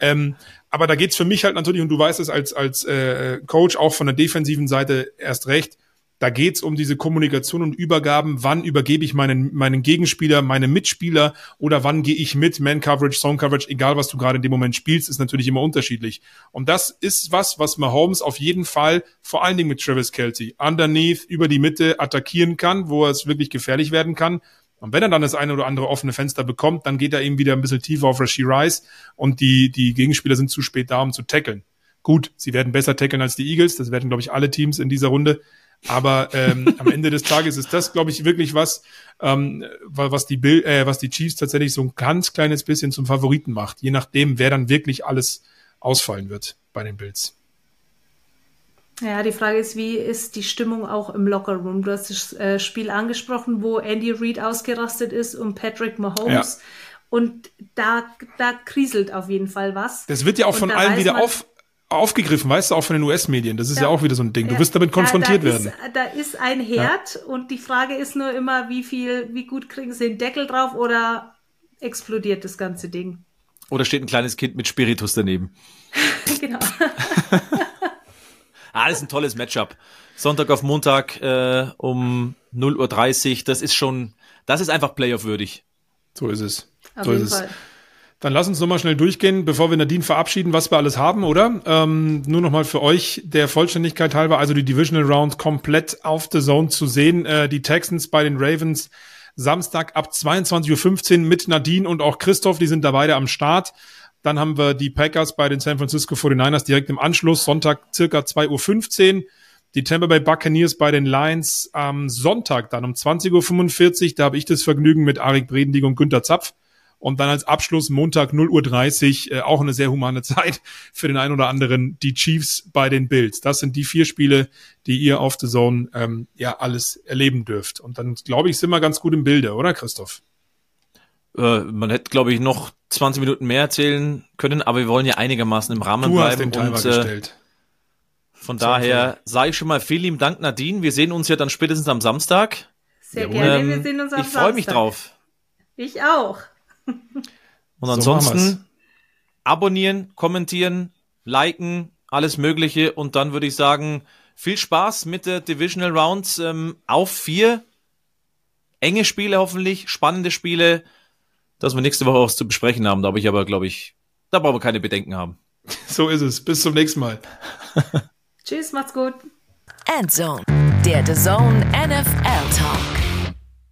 Ähm, aber da geht's für mich halt natürlich, und du weißt es als, als äh, Coach auch von der defensiven Seite erst recht, da geht's um diese Kommunikation und Übergaben. Wann übergebe ich meinen, meinen Gegenspieler, meine Mitspieler oder wann gehe ich mit? Man-Coverage, Zone-Coverage, egal was du gerade in dem Moment spielst, ist natürlich immer unterschiedlich. Und das ist was, was Mahomes auf jeden Fall, vor allen Dingen mit Travis Kelce, underneath, über die Mitte attackieren kann, wo es wirklich gefährlich werden kann. Und wenn er dann das eine oder andere offene Fenster bekommt, dann geht er eben wieder ein bisschen tiefer auf Rasheed Rice und die, die Gegenspieler sind zu spät da, um zu tackeln. Gut, sie werden besser tackeln als die Eagles, das werden, glaube ich, alle Teams in dieser Runde. Aber ähm, am Ende des Tages ist das, glaube ich, wirklich was, ähm, wa- was die Bill, äh, was die Chiefs tatsächlich so ein ganz kleines bisschen zum Favoriten macht, je nachdem, wer dann wirklich alles ausfallen wird bei den Bills. Ja, die Frage ist, wie ist die Stimmung auch im Lockerroom? Du hast das äh, Spiel angesprochen, wo Andy Reid ausgerastet ist und Patrick Mahomes. Und da, da kriselt auf jeden Fall was. Das wird ja auch Und von allen wieder man- auf, aufgegriffen, weißt du, auch von den US-Medien. Das ist ja. ja. auch wieder so ein Ding. Du wirst damit konfrontiert da werden. Ist, da ist ein Herd ja. und die Frage ist nur immer, wie viel, wie gut kriegen sie den Deckel drauf oder explodiert das ganze Ding? Oder steht ein kleines Kind mit Spiritus daneben. (laughs) genau. (laughs) ah, das ist ein tolles Matchup. Sonntag auf Montag äh, um 0.30 Uhr, das ist schon, das ist einfach Playoff-würdig. So ist es. Auf so ist Fall. es. Dann lass uns nochmal schnell durchgehen, bevor wir Nadine verabschieden, was wir alles haben, oder? Ähm, nur nochmal für euch der Vollständigkeit halber, also die Divisional Round komplett auf The Zone zu sehen. Äh, die Texans bei den Ravens Samstag ab 22.15 Uhr mit Nadine und auch Christoph, die sind da beide am Start. Dann haben wir die Packers bei den San Francisco 49ers direkt im Anschluss, Sonntag circa 2.15 Uhr. Die Tampa Bay Buccaneers bei den Lions am Sonntag dann um 20.45 Uhr. Da habe ich das Vergnügen mit Arik Bredendig und Günter Zapf. Und dann als Abschluss Montag 0.30 Uhr, äh, auch eine sehr humane Zeit für den einen oder anderen, die Chiefs bei den Bills. Das sind die vier Spiele, die ihr auf The Zone ähm, ja alles erleben dürft. Und dann, glaube ich, sind wir ganz gut im Bilde, oder Christoph? Äh, man hätte, glaube ich, noch 20 Minuten mehr erzählen können, aber wir wollen ja einigermaßen im Rahmen du bleiben. Hast den Timer und, äh, gestellt. Von so daher sage ich schon mal vielen lieben Dank, Nadine. Wir sehen uns ja dann spätestens am Samstag. Sehr Jawohl. gerne, wir sehen uns am ich Samstag. Ich freue mich drauf. Ich auch. Und ansonsten so abonnieren, kommentieren, liken, alles Mögliche. Und dann würde ich sagen, viel Spaß mit der Divisional Rounds ähm, auf vier. Enge Spiele hoffentlich, spannende Spiele, dass wir nächste Woche auch zu besprechen haben. Da habe ich aber, glaube ich, da brauchen wir keine Bedenken haben. (laughs) So ist es. Bis zum nächsten Mal. (laughs) Tschüss, macht's gut. Endzone, der The Zone NFL Talk.